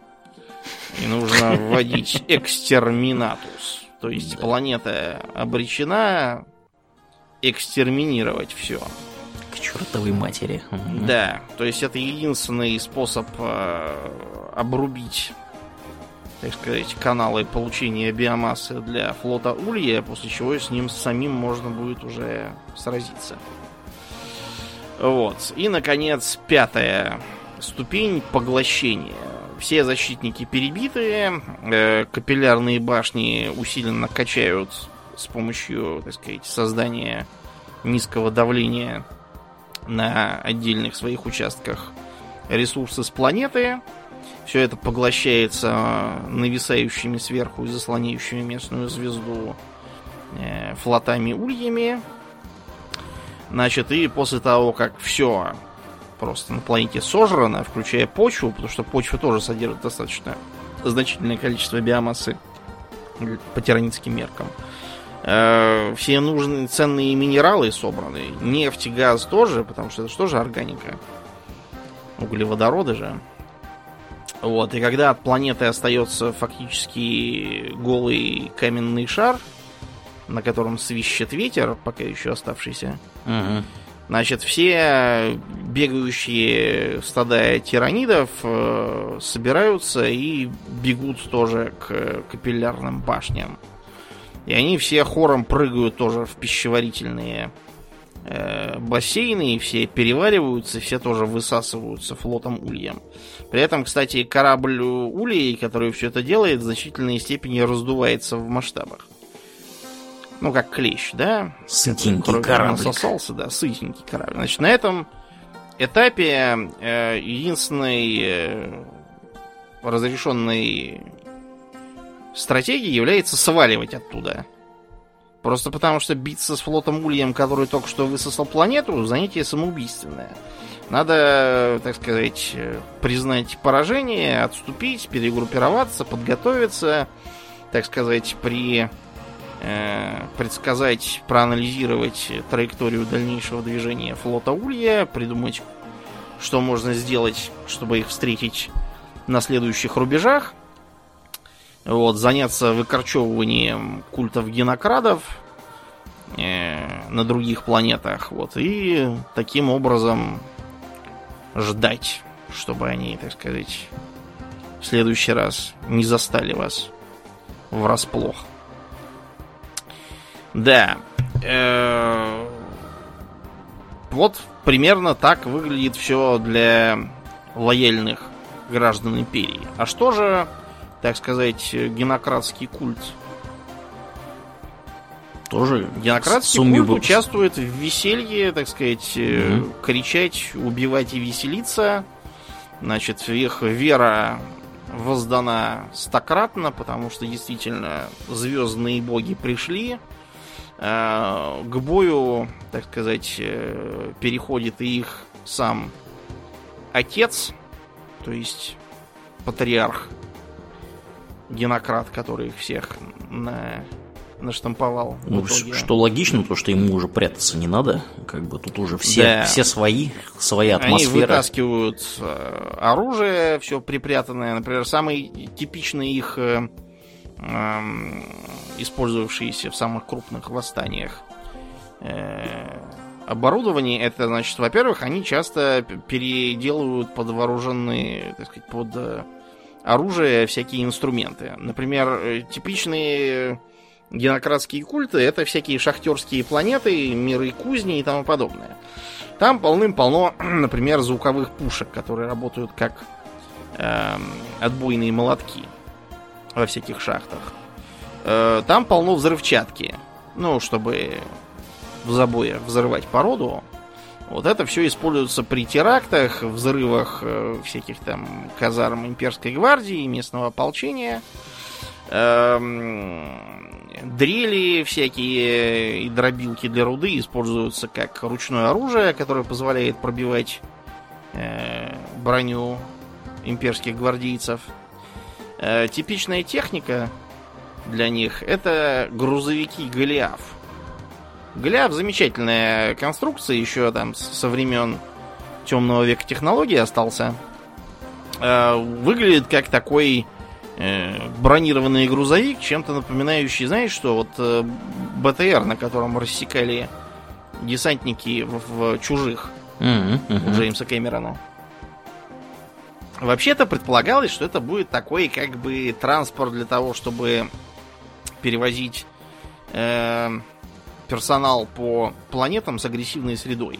И нужно вводить экстерминатус. То есть планета обречена экстерминировать все.
Чертовой матери.
Да, то есть это единственный способ э, обрубить, так сказать, каналы получения биомассы для флота Улья, после чего с ним самим можно будет уже сразиться. Вот. И, наконец, пятая ступень поглощения. Все защитники перебитые, э, капиллярные башни усиленно качают с помощью, так сказать, создания низкого давления на отдельных своих участках ресурсы с планеты. Все это поглощается нависающими сверху и заслоняющими местную звезду э, флотами ульями. Значит, и после того, как все просто на планете сожрано, включая почву, потому что почва тоже содержит достаточно значительное количество биомассы по тиранитским меркам. Э, Все нужные ценные минералы собраны. Нефть и газ тоже, потому что это же тоже органика. Углеводороды же. Вот, и когда от планеты остается фактически голый каменный шар, на котором свищет ветер, пока еще оставшийся,
Мгм.
Значит, все бегающие стада тиранидов э, собираются и бегут тоже к капиллярным башням. И они все хором прыгают тоже в пищеварительные э, бассейны, и все перевариваются, все тоже высасываются флотом ульем. При этом, кстати, корабль улей, который все это делает, в значительной степени раздувается в масштабах. Ну, как клещ, да?
Сытенький кораблик.
насосался, да, сытенький корабль. Значит, на этом этапе э, единственной э, разрешенной стратегией является сваливать оттуда. Просто потому что биться с флотом Ульем, который только что высосал планету, занятие самоубийственное. Надо, так сказать, признать поражение, отступить, перегруппироваться, подготовиться, так сказать, при э, предсказать, проанализировать траекторию дальнейшего движения флота Улья, придумать, что можно сделать, чтобы их встретить на следующих рубежах. Вот, заняться выкорчевыванием культов генокрадов э, на других планетах. Вот, и таким образом ждать, чтобы они, так сказать, в следующий раз не застали вас врасплох. Да. Э, вот примерно так выглядит все для лояльных граждан империи. А что же, так сказать, генократский культ?
Тоже
генократский культ бы... участвует в веселье, так сказать, угу. кричать, убивать и веселиться. Значит, их вера воздана стократно, потому что действительно звездные боги пришли. Э, к бою, так сказать, э, переходит и их сам отец, то есть патриарх, генократ, который их всех на наштамповал.
Ну, что логично, то что ему уже прятаться не надо. Как бы тут уже все, да. все свои, своя атмосфера.
Они вытаскивают э, оружие, все припрятанное. Например, самый типичный их э, э, использовавшиеся в самых крупных восстаниях э, оборудование, это значит, во-первых, они часто переделывают под вооруженные, так сказать, под э, оружие всякие инструменты. Например, э, типичные генократские культы это всякие шахтерские планеты, миры кузни и тому подобное. Там полным-полно, например, звуковых пушек, которые работают как э, отбойные молотки во всяких шахтах. Э, там полно взрывчатки. Ну, чтобы в забое взрывать породу. Вот это все используется при терактах, взрывах э, всяких там казарм имперской гвардии, местного ополчения. Эм, дрели всякие и дробилки для руды используются как ручное оружие, которое позволяет пробивать э, броню имперских гвардейцев. Э, типичная техника для них это грузовики Голиаф. Голиаф замечательная конструкция, еще там со времен темного века технологии остался. Э, выглядит как такой э, бронированный грузовик, чем-то напоминающий, знаешь что, вот э, БТР, на котором рассекали десантники в, в чужих mm-hmm, mm-hmm. у Джеймса Кэмерона. Вообще-то предполагалось, что это будет такой как бы транспорт для того, чтобы перевозить э, персонал по планетам с агрессивной средой.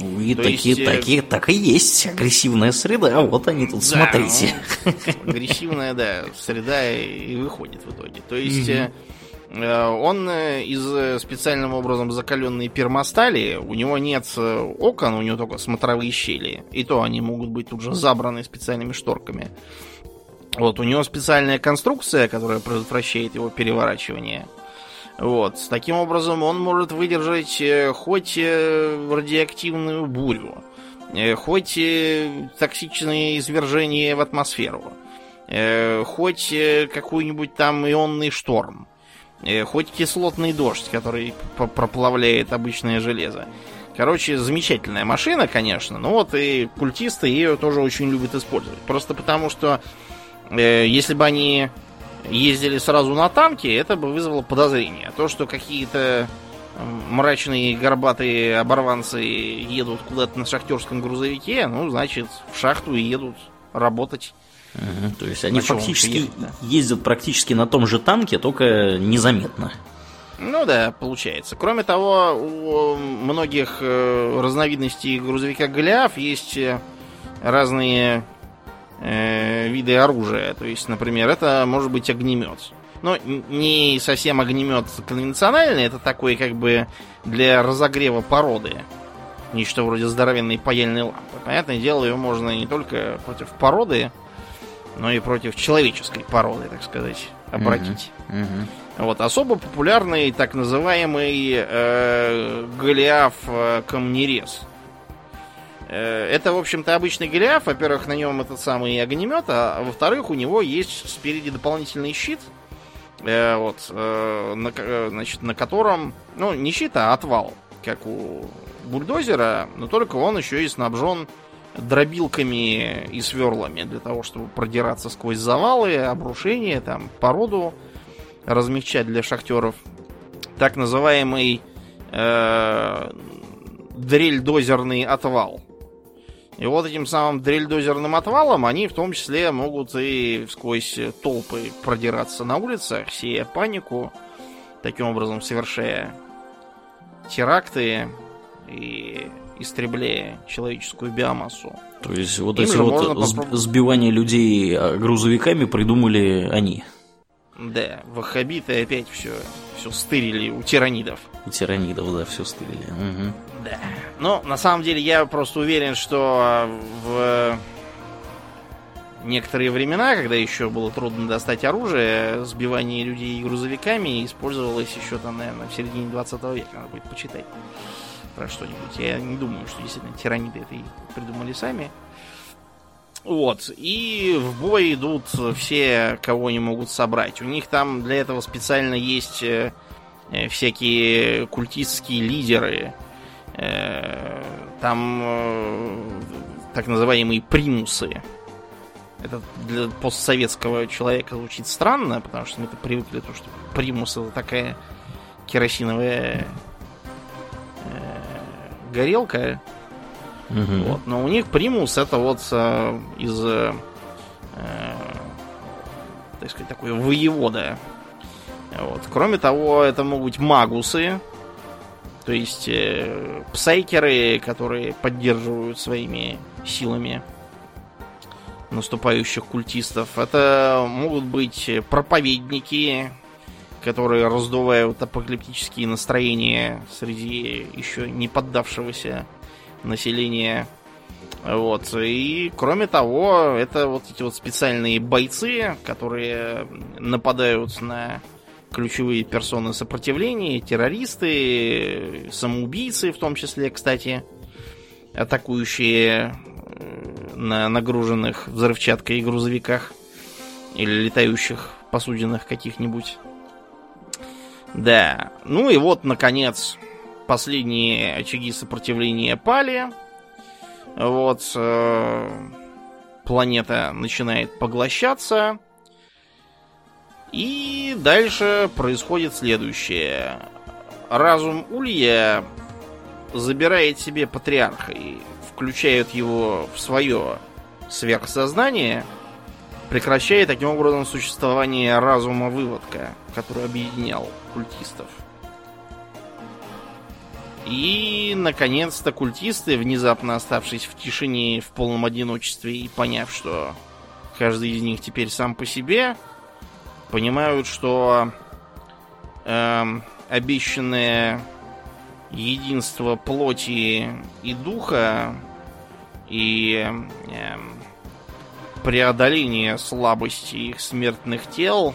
Ну и такие, есть, такие, так и есть агрессивная среда, а вот они тут, да, смотрите.
Ну, агрессивная, да, среда и выходит в итоге. То есть mm он э, из специальным образом закаленной пермостали, у него нет окон, у него только смотровые щели. И то они могут быть тут же забраны специальными шторками. Вот, у него специальная конструкция, которая предотвращает его переворачивание. Вот, таким образом он может выдержать э, хоть э, радиоактивную бурю, э, хоть токсичные извержения в атмосферу, хоть какой-нибудь там ионный шторм, хоть кислотный дождь, который проплавляет обычное железо. Короче, замечательная машина, конечно, но вот и культисты ее тоже очень любят использовать. Просто потому, что э, если бы они ездили сразу на танке, это бы вызвало подозрение. То, что какие-то мрачные горбатые оборванцы едут куда-то на шахтерском грузовике, ну, значит, в шахту и едут работать.
Угу, то есть они фактически ехать, да. ездят практически на том же танке, только незаметно.
Ну да, получается. Кроме того, у многих э, разновидностей грузовика Голиаф есть э, разные э, виды оружия. То есть, например, это может быть огнемет. Но не совсем огнемет конвенциональный, это такой как бы для разогрева породы. Нечто вроде здоровенной паяльной лампы. Понятное дело, ее можно не только против породы, но и против человеческой породы, так сказать, обратить. Угу. Угу. Вот, особо популярный так называемый э, Голиаф э, камнерез. Э, это, в общем-то, обычный Голиаф. Во-первых, на нем этот самый огнемет, а во-вторых, у него есть спереди дополнительный щит, э, вот, э, на, э, значит, на котором, ну, не щит, а отвал, как у бульдозера, но только он еще и снабжен дробилками и сверлами для того, чтобы продираться сквозь завалы, обрушения, там, породу размягчать для шахтеров. Так называемый э, дрельдозерный отвал. И вот этим самым дрельдозерным отвалом они в том числе могут и сквозь толпы продираться на улицах, сея панику, таким образом совершая теракты и истребляя человеческую биомассу.
То есть вот Им эти вот попробовать... сбивания людей грузовиками придумали они.
Да, ваххабиты опять все, все стырили у тиранидов.
У тиранидов, да, все стырили. Угу.
Да. Но на самом деле я просто уверен, что в некоторые времена, когда еще было трудно достать оружие, сбивание людей грузовиками использовалось еще там, наверное, в середине 20 века. Надо будет почитать про что-нибудь. Я не думаю, что действительно тираниды это и придумали сами. Вот. И в бой идут все, кого они могут собрать. У них там для этого специально есть э, э всякие культистские лидеры. Э, там так называемые примусы. Это для постсоветского человека звучит странно, потому что мы-то привыкли, то, что примус это такая керосиновая горелка. Угу. Вот. Но у них примус это вот э, из, э, так сказать, такой воевода. Вот. Кроме того, это могут быть магусы, то есть э, псайкеры, которые поддерживают своими силами наступающих культистов. Это могут быть проповедники, которые раздувают апокалиптические настроения среди еще не поддавшегося населения. Вот. И кроме того, это вот эти вот специальные бойцы, которые нападают на ключевые персоны сопротивления, террористы, самоубийцы в том числе, кстати, атакующие э, на нагруженных взрывчаткой грузовиках или летающих посудинах каких-нибудь. Да. Ну и вот, наконец, последние очаги сопротивления пали. Вот. Э, планета начинает поглощаться. И дальше происходит следующее. Разум Улья забирает себе патриарха и включает его в свое сверхсознание – прекращая таким образом существование разума выводка, который объединял культистов. И, наконец-то, культисты, внезапно оставшись в тишине, в полном одиночестве и поняв, что каждый из них теперь сам по себе, понимают, что э, обещанное единство плоти и духа и э, преодоление слабости их смертных тел,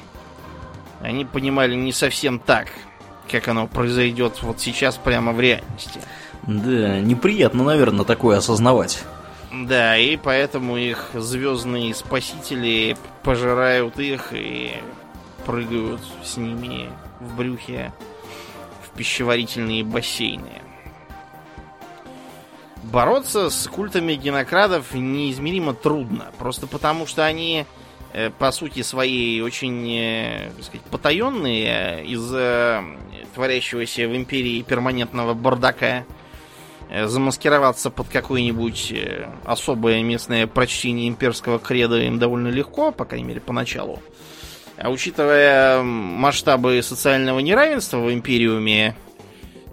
они понимали не совсем так, как оно произойдет вот сейчас прямо в реальности.
Да, неприятно, наверное, такое осознавать.
Да, и поэтому их звездные спасители пожирают их и прыгают с ними в брюхе в пищеварительные бассейны. Бороться с культами генокрадов неизмеримо трудно. Просто потому, что они, э, по сути своей, очень, э, так сказать, потаенные из-за творящегося в империи перманентного бардака. Э, замаскироваться под какое-нибудь особое местное прочтение имперского креда им довольно легко, по крайней мере, поначалу. А учитывая масштабы социального неравенства в Империуме,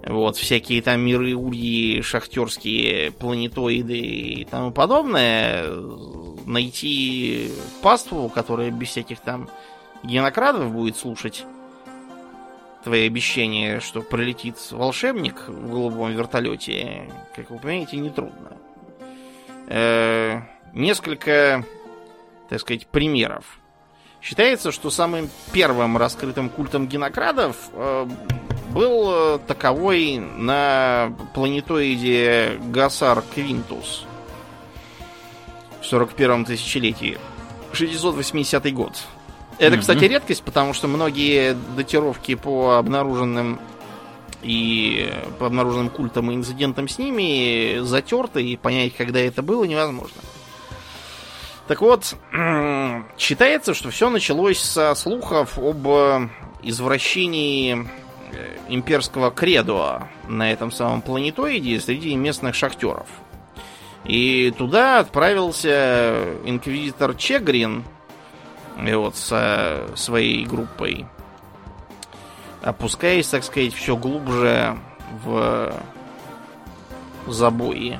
вот, всякие там миры ульи, шахтерские планетоиды и тому подобное, найти паству, которая без всяких там генокрадов будет слушать твои обещания, что пролетит волшебник в голубом вертолете, как вы понимаете, нетрудно. Э, несколько, так сказать, примеров. Считается, что самым первым раскрытым культом генокрадов э, был э, таковой на планетоиде Гасар Квинтус в 41-м тысячелетии. 680 год. Это, кстати, редкость, потому что многие датировки по обнаруженным и по обнаруженным культам и инцидентам с ними затерты, и понять, когда это было, невозможно. Так вот, считается, что все началось со слухов об э, извращении э, имперского кредо на этом самом планетоиде среди местных шахтеров. И туда отправился инквизитор Чегрин и вот со своей группой, опускаясь, так сказать, все глубже в забои.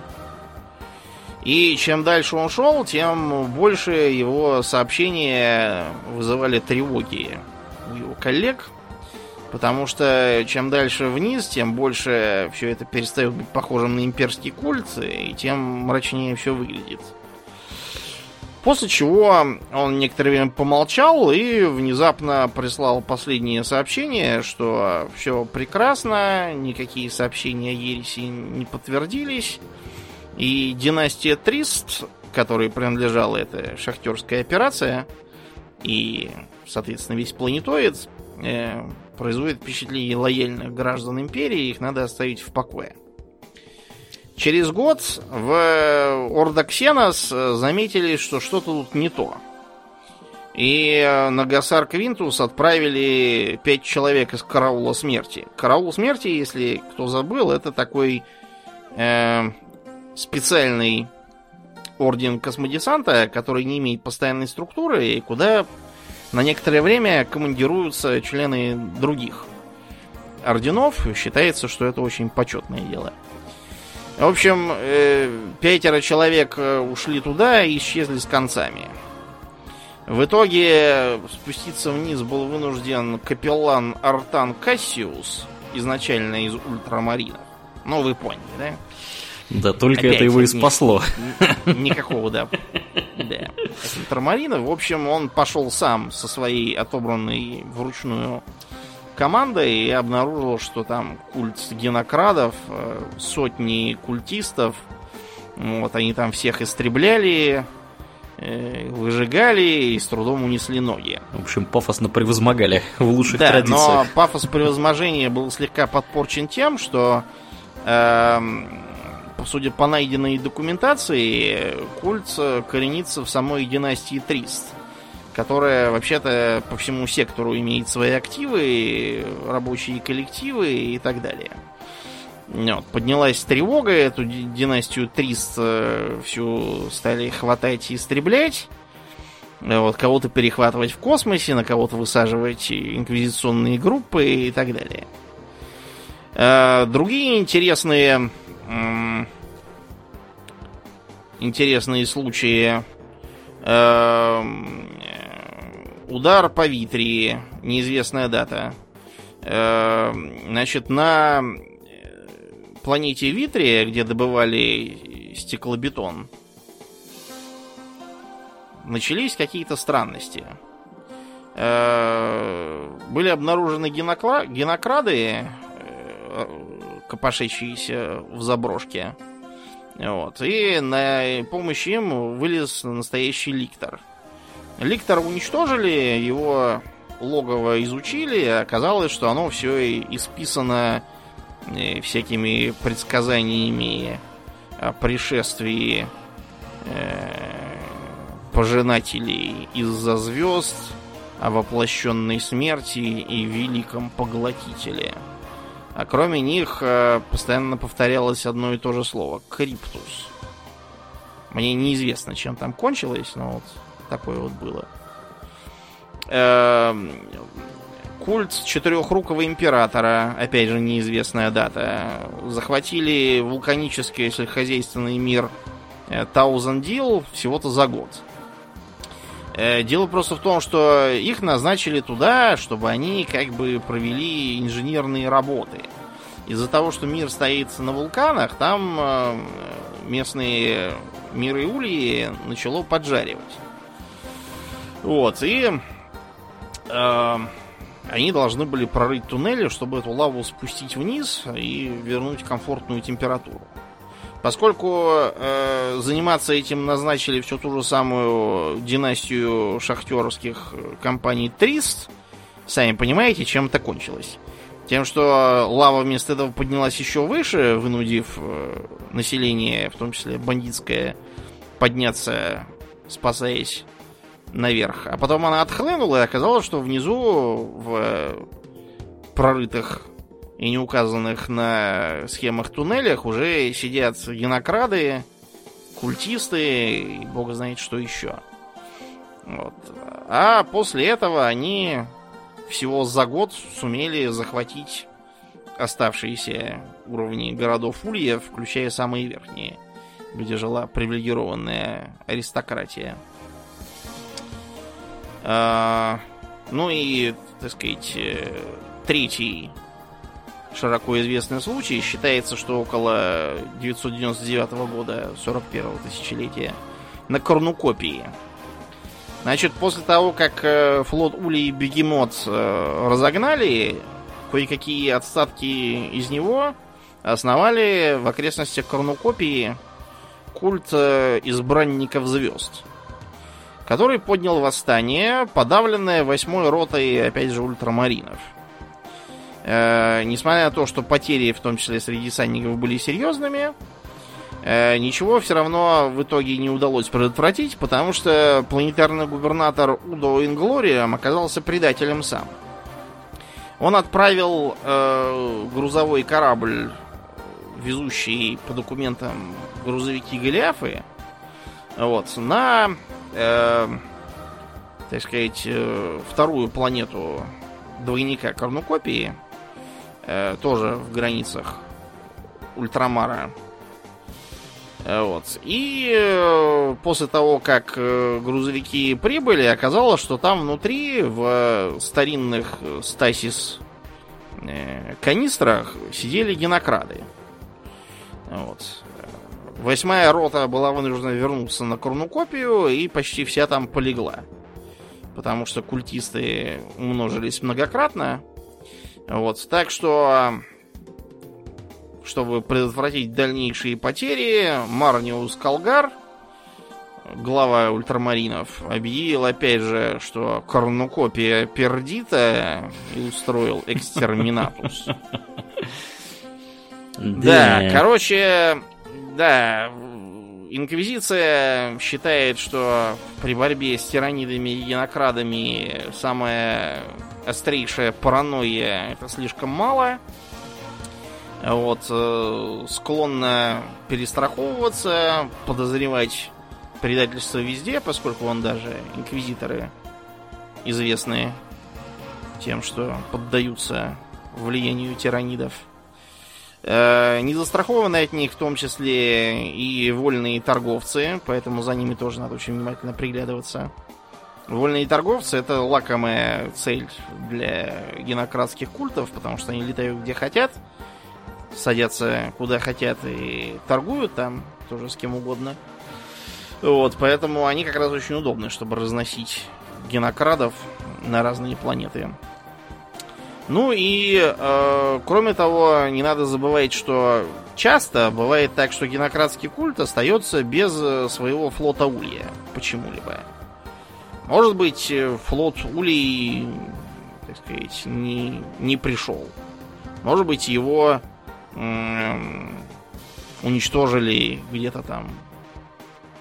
И чем дальше он шел, тем больше его сообщения вызывали тревоги у его коллег. Потому что чем дальше вниз, тем больше все это перестает быть похожим на имперский культ, и тем мрачнее все выглядит. После чего он некоторое время помолчал и внезапно прислал последнее сообщение, что все прекрасно, никакие сообщения ереси не подтвердились. И династия Трист, которой принадлежала эта шахтерская операция, и, соответственно, весь планетоид, э, производит впечатление лояльных граждан империи, их надо оставить в покое. Через год в Ордоксенос заметили, что что-то тут не то. И на Гасар Квинтус отправили пять человек из Караула Смерти. Караул Смерти, если кто забыл, это такой э, специальный орден космодесанта, который не имеет постоянной структуры, и куда на некоторое время командируются члены других орденов. Считается, что это очень почетное дело. В общем, э, пятеро человек э, ушли туда и исчезли с концами. В итоге спуститься вниз был вынужден капеллан Артан Кассиус, изначально из ультрамаринов. Ну, вы поняли, да?
Да, только Опять это его и спасло.
Никакого, да. Да. Ультрамарина, в общем, он пошел сам со своей отобранной вручную командой и обнаружил, что там культ генокрадов, э, сотни культистов, вот, они там всех истребляли, э, выжигали и с трудом унесли ноги.
В общем, пафосно превозмогали в лучших
да,
традициях.
но пафос превозможения был слегка подпорчен тем, что э, судя по найденной документации, культ коренится в самой династии Трист, которая вообще-то по всему сектору имеет свои активы, рабочие коллективы и так далее. Вот, поднялась тревога, эту династию Трист э, всю стали хватать и истреблять. Вот, кого-то перехватывать в космосе, на кого-то высаживать инквизиционные группы и так далее. Э, другие интересные интересные случаи. Удар по Витрии, неизвестная дата. Эм, значит, на планете Витрия, где добывали стеклобетон, начались какие-то странности. Э, были обнаружены генокрады, э, копошащиеся в заброшке. Вот. И на помощь им вылез настоящий ликтор. Ликтор уничтожили, его логово изучили, оказалось, что оно все исписано э, всякими предсказаниями о пришествии э, пожинателей из-за звезд, о воплощенной смерти и великом поглотителе. А кроме них э, постоянно повторялось одно и то же слово — криптус. Мне неизвестно, чем там кончилось, но вот такое вот было. Эм, культ четырехрукого императора, опять же, неизвестная дата. Захватили вулканический сельскохозяйственный мир Таузендил всего-то за год. Э, дело просто в том, что их назначили туда, чтобы они как бы провели инженерные работы. Из-за того, что мир стоит на вулканах, там э, местные миры ульи начало поджаривать. Вот, и э, они должны были прорыть туннели, чтобы эту лаву спустить вниз и вернуть комфортную температуру. Поскольку э, заниматься этим назначили всю ту же самую династию шахтерских компаний Трист, сами понимаете, чем это кончилось. Тем, что лава вместо этого поднялась еще выше, вынудив э, население, в том числе бандитское, подняться, спасаясь наверх. А потом она отхлынула, и оказалось, что внизу, в прорытых и не указанных на схемах туннелях, уже сидят генокрады, культисты и бог знает что еще. Вот. А после этого они всего за год сумели захватить оставшиеся уровни городов Улья, включая самые верхние, где жила привилегированная аристократия. А, ну и, так сказать, э, третий широко известный случай. Считается, что около 999 года, 41-го тысячелетия, на Корнукопии Значит, после того, как э, флот Ули и Бегемот э, разогнали, кое-какие отстатки из него основали в окрестностях Корнукопии культ избранников звезд, который поднял восстание, подавленное восьмой ротой, опять же, ультрамаринов. Э, несмотря на то, что потери, в том числе среди санников, были серьезными, Э, ничего все равно в итоге не удалось предотвратить, потому что планетарный губернатор Удо Инглориум оказался предателем сам. Он отправил э, грузовой корабль, везущий по документам грузовики Голиафы, вот, на, э, так сказать, э, вторую планету двойника Корнукопии, э, тоже в границах Ультрамара. Э, вот. И э, после того, как э, грузовики прибыли, оказалось, что там внутри, в старинных стасис канистрах, сидели генокрады. Вот. Восьмая рота была вынуждена вернуться на Корнукопию, и почти вся там полегла. Потому что культисты умножились многократно. Вот. Так что чтобы предотвратить дальнейшие потери, Марниус Калгар, глава ультрамаринов, объявил опять же, что корнукопия пердита и устроил экстерминатус. Да, короче, да, Инквизиция считает, что при борьбе с тиранидами и генокрадами самая острейшая паранойя это слишком мало вот, э, склонна перестраховываться, подозревать предательство везде, поскольку он даже инквизиторы известны тем, что поддаются влиянию тиранидов. Э, не застрахованы от них в том числе и вольные торговцы, поэтому за ними тоже надо очень внимательно приглядываться. Вольные торговцы это лакомая цель для генократских культов, потому что они летают где хотят – садятся куда хотят и торгуют там тоже с кем угодно. Вот, поэтому они как раз очень удобны, чтобы разносить генокрадов на разные планеты. Ну и, э, кроме того, не надо забывать, что часто бывает так, что генократский культ остается без своего флота Улья почему-либо. Может быть, флот Улей, так сказать, не, не пришел. Может быть, его уничтожили где-то там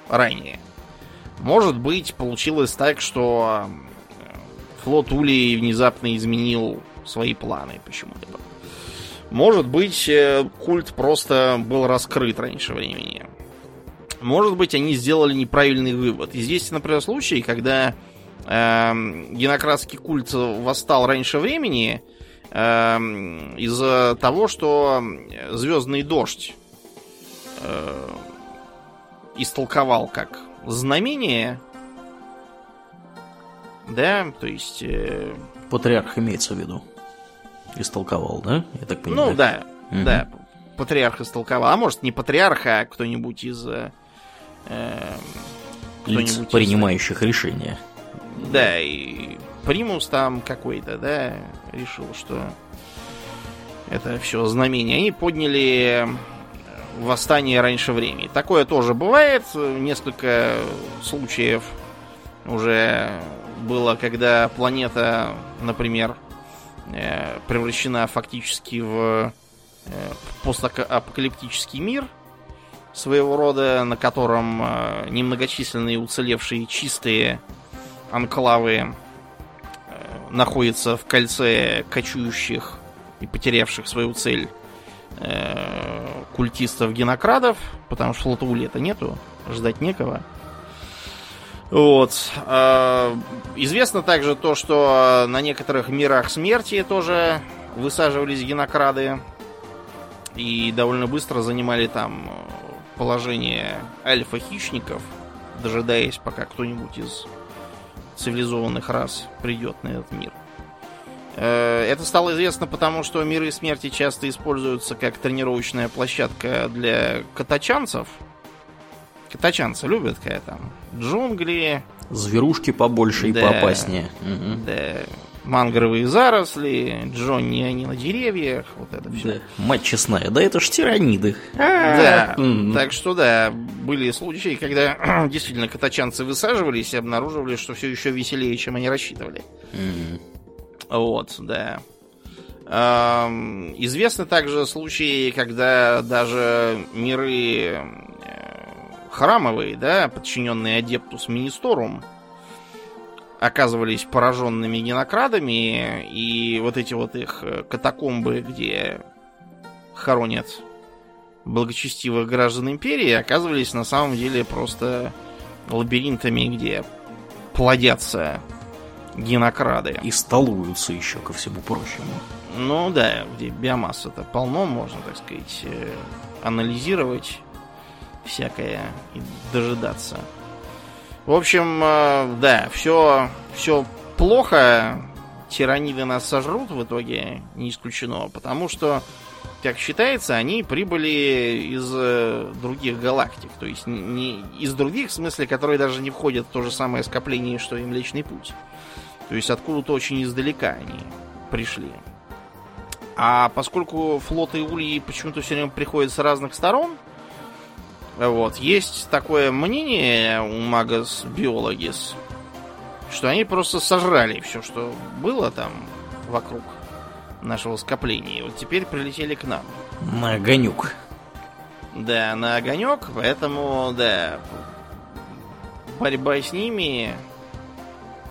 ранее. Может быть, получилось так, что флот Улей внезапно изменил свои планы почему-либо. Может быть, э, культ просто был раскрыт раньше времени. Может быть, они сделали неправильный вывод. И здесь, например, случай, когда э, генократский культ восстал раньше времени, Эм, из-за того, что звездный дождь э, истолковал как знамение, да, то есть... Э,
Патриарх имеется в виду. Истолковал, да? Я так понимаю.
Ну да, угу. да. Патриарх истолковал. А может не патриарх, а кто-нибудь из... Э,
Лиц, принимающих из... решения.
Да, и примус там какой-то, да, решил, что это все знамение. Они подняли восстание раньше времени. Такое тоже бывает. Несколько случаев уже было, когда планета, например, э, превращена фактически в э, постапокалиптический мир своего рода, на котором э, немногочисленные уцелевшие чистые анклавы находятся в кольце кочующих и потерявших свою цель культистов-генокрадов, потому что флота Улета нету, ждать некого. Вот. А, известно также то, что на некоторых мирах смерти тоже высаживались генокрады и довольно быстро занимали там положение альфа-хищников, дожидаясь, пока кто-нибудь из цивилизованных рас придет на этот мир. Э, это стало известно потому, что миры смерти часто используются как тренировочная площадка для катачанцев – Катачанцы любят, когда там джунгли.
Зверушки побольше да, и поопаснее.
Да. Мангровые заросли, Джонни они на деревьях, вот это все.
Да. Мать честная, да это ж тираниды.
Да, так что да, были случаи, когда действительно катачанцы высаживались и обнаруживали, что все еще веселее, чем они рассчитывали. Вот, да. Известны также случаи, когда даже миры храмовые, да, подчиненные Адептус Министорум, оказывались пораженными генокрадами, и вот эти вот их э, катакомбы, где хоронят благочестивых граждан империи, оказывались на самом деле просто лабиринтами, где плодятся генокрады.
И столуются еще, ко всему прочему.
Ну да, где биомасса-то полно, можно, так сказать, э, анализировать всякое и дожидаться. В общем, э, да, все, все плохо. Тираниды нас сожрут в итоге, не исключено, потому что, как считается, они прибыли из э, других галактик. То есть не из других, в смысле, которые даже не входят в то же самое скопление, что и Млечный Путь. То есть откуда-то очень издалека они пришли. А поскольку флоты Ульи почему-то все время приходят с разных сторон, вот. Есть такое мнение у Магас Биологис, что они просто сожрали все, что было там вокруг нашего скопления. И вот теперь прилетели к нам.
На огонек.
Да, на огонек, поэтому, да, борьба с ними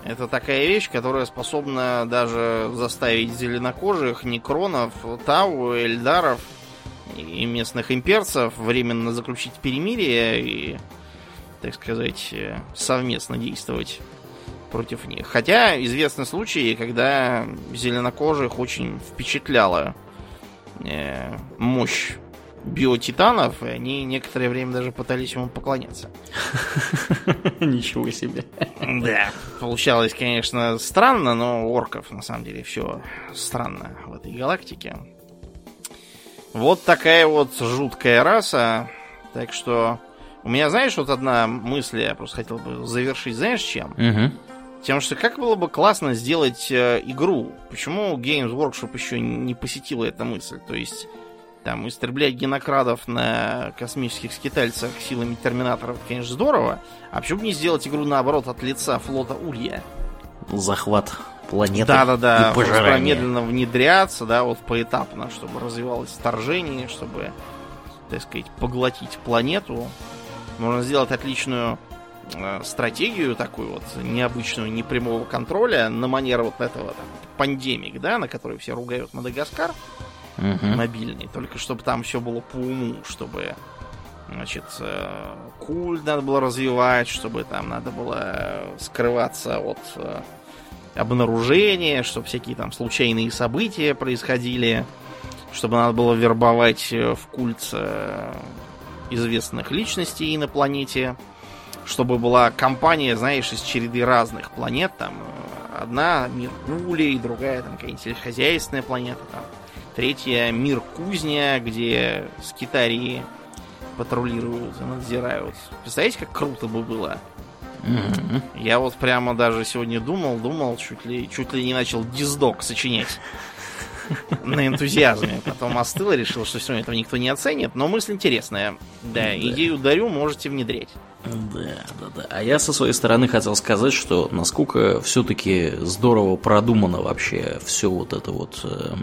это такая вещь, которая способна даже заставить зеленокожих, некронов, тау, эльдаров – и местных имперцев временно заключить перемирие и, так сказать, совместно действовать против них. Хотя известны случаи, когда зеленокожих очень впечатляла э, мощь биотитанов, и они некоторое время даже пытались ему поклоняться.
Ничего себе.
Да, получалось, конечно, странно, но орков на самом деле все странно в этой галактике. Вот такая вот жуткая раса. Так что у меня, знаешь, вот одна мысль, я просто хотел бы завершить, знаешь, чем? Угу. Тем, что как было бы классно сделать э, игру. Почему Games Workshop еще не посетила эта мысль? То есть, там, истреблять генокрадов на космических скитальцах силами терминаторов, конечно, здорово. А почему бы не сделать игру, наоборот, от лица флота Улья?
Захват планеты
Да-да-да, и медленно внедряться, да, вот поэтапно, чтобы развивалось вторжение, чтобы, так сказать, поглотить планету. Можно сделать отличную э, стратегию такую вот необычную, непрямого контроля на манер вот этого там, пандемик, да, на который все ругают Мадагаскар угу. мобильный, только чтобы там все было по уму, чтобы значит, э, культ надо было развивать, чтобы там надо было скрываться от э, обнаружения, чтобы всякие там случайные события происходили, чтобы надо было вербовать э, в культ э, известных личностей на планете, чтобы была компания, знаешь, из череды разных планет, там э, одна мир другая там какая-нибудь сельскохозяйственная планета, там третья мир Кузня, где скитарии патрулируют и надзирают. Представляете, как круто бы было? Угу. Я вот прямо даже сегодня думал, думал, чуть ли, чуть ли не начал диздок сочинять на энтузиазме. Потом остыл и решил, что все равно этого никто не оценит. Но мысль интересная. Да, да. идею дарю, можете внедрять.
Да, да, да. А я со своей стороны хотел сказать, что насколько все-таки здорово продумано вообще все вот это вот, э,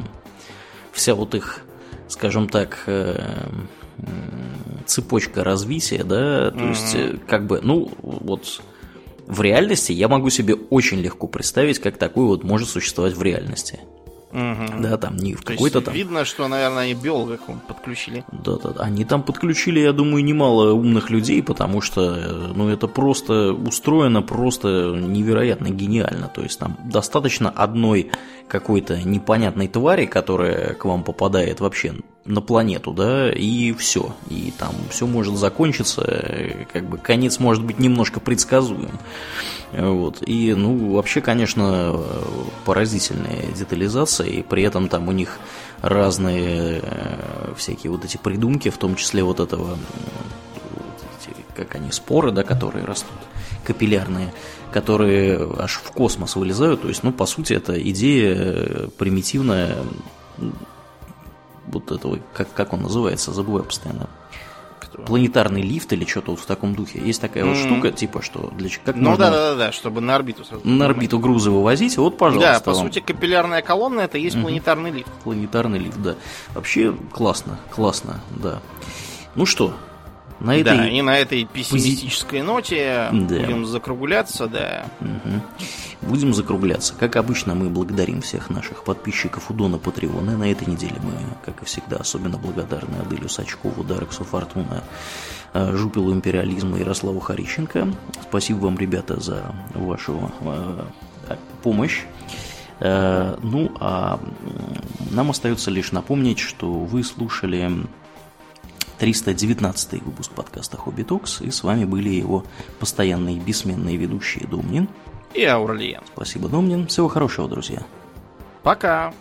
вся вот их, скажем так, э, цепочка развития, да, то mm-hmm. есть э, как бы, ну вот в реальности я могу себе очень легко представить, как такое вот может существовать в реальности.
Угу.
Да, там не в какой-то там.
Видно, что, наверное, они биологов подключили.
Да, да, да. Они там подключили, я думаю, немало умных людей, потому что, ну, это просто устроено просто невероятно гениально. То есть там достаточно одной какой-то непонятной твари, которая к вам попадает вообще на планету, да, и все. И там все может закончиться, как бы конец может быть немножко предсказуем. Вот. И, ну, вообще, конечно, поразительная детализация, и при этом там у них разные э, всякие вот эти придумки, в том числе вот этого, вот эти, как они, споры, да, которые растут, капиллярные, которые аж в космос вылезают. То есть, ну, по сути, это идея э, примитивная вот этого, как, как он называется, забываю постоянно? Планетарный лифт или что-то вот в таком духе. Есть такая mm-hmm. вот штука, типа, что для
как Ну да, да, да, чтобы на орбиту
сразу. На орбиту грузы вывозить, вот, пожалуйста.
Да, по вам. сути, капиллярная колонна это есть mm-hmm. планетарный лифт.
Планетарный лифт, да. Вообще классно, классно, да. Ну что,
на этой... Да, и на этой пессимистической пози... ноте да. будем закругляться, да.
Угу. Будем закругляться. Как обычно, мы благодарим всех наших подписчиков у Дона Патреона. На этой неделе мы, как и всегда, особенно благодарны Аделю Сачкову, Дарексу Фортуна, э, Жупилу Империализма и Ярославу Харищенко. Спасибо вам, ребята, за вашу э, помощь. Э, ну, а нам остается лишь напомнить, что вы слушали 319 выпуск подкаста Хобби Токс, и с вами были его постоянные бессменные ведущие Домнин
и Аурлиен.
Спасибо, Домнин. Всего хорошего, друзья.
Пока.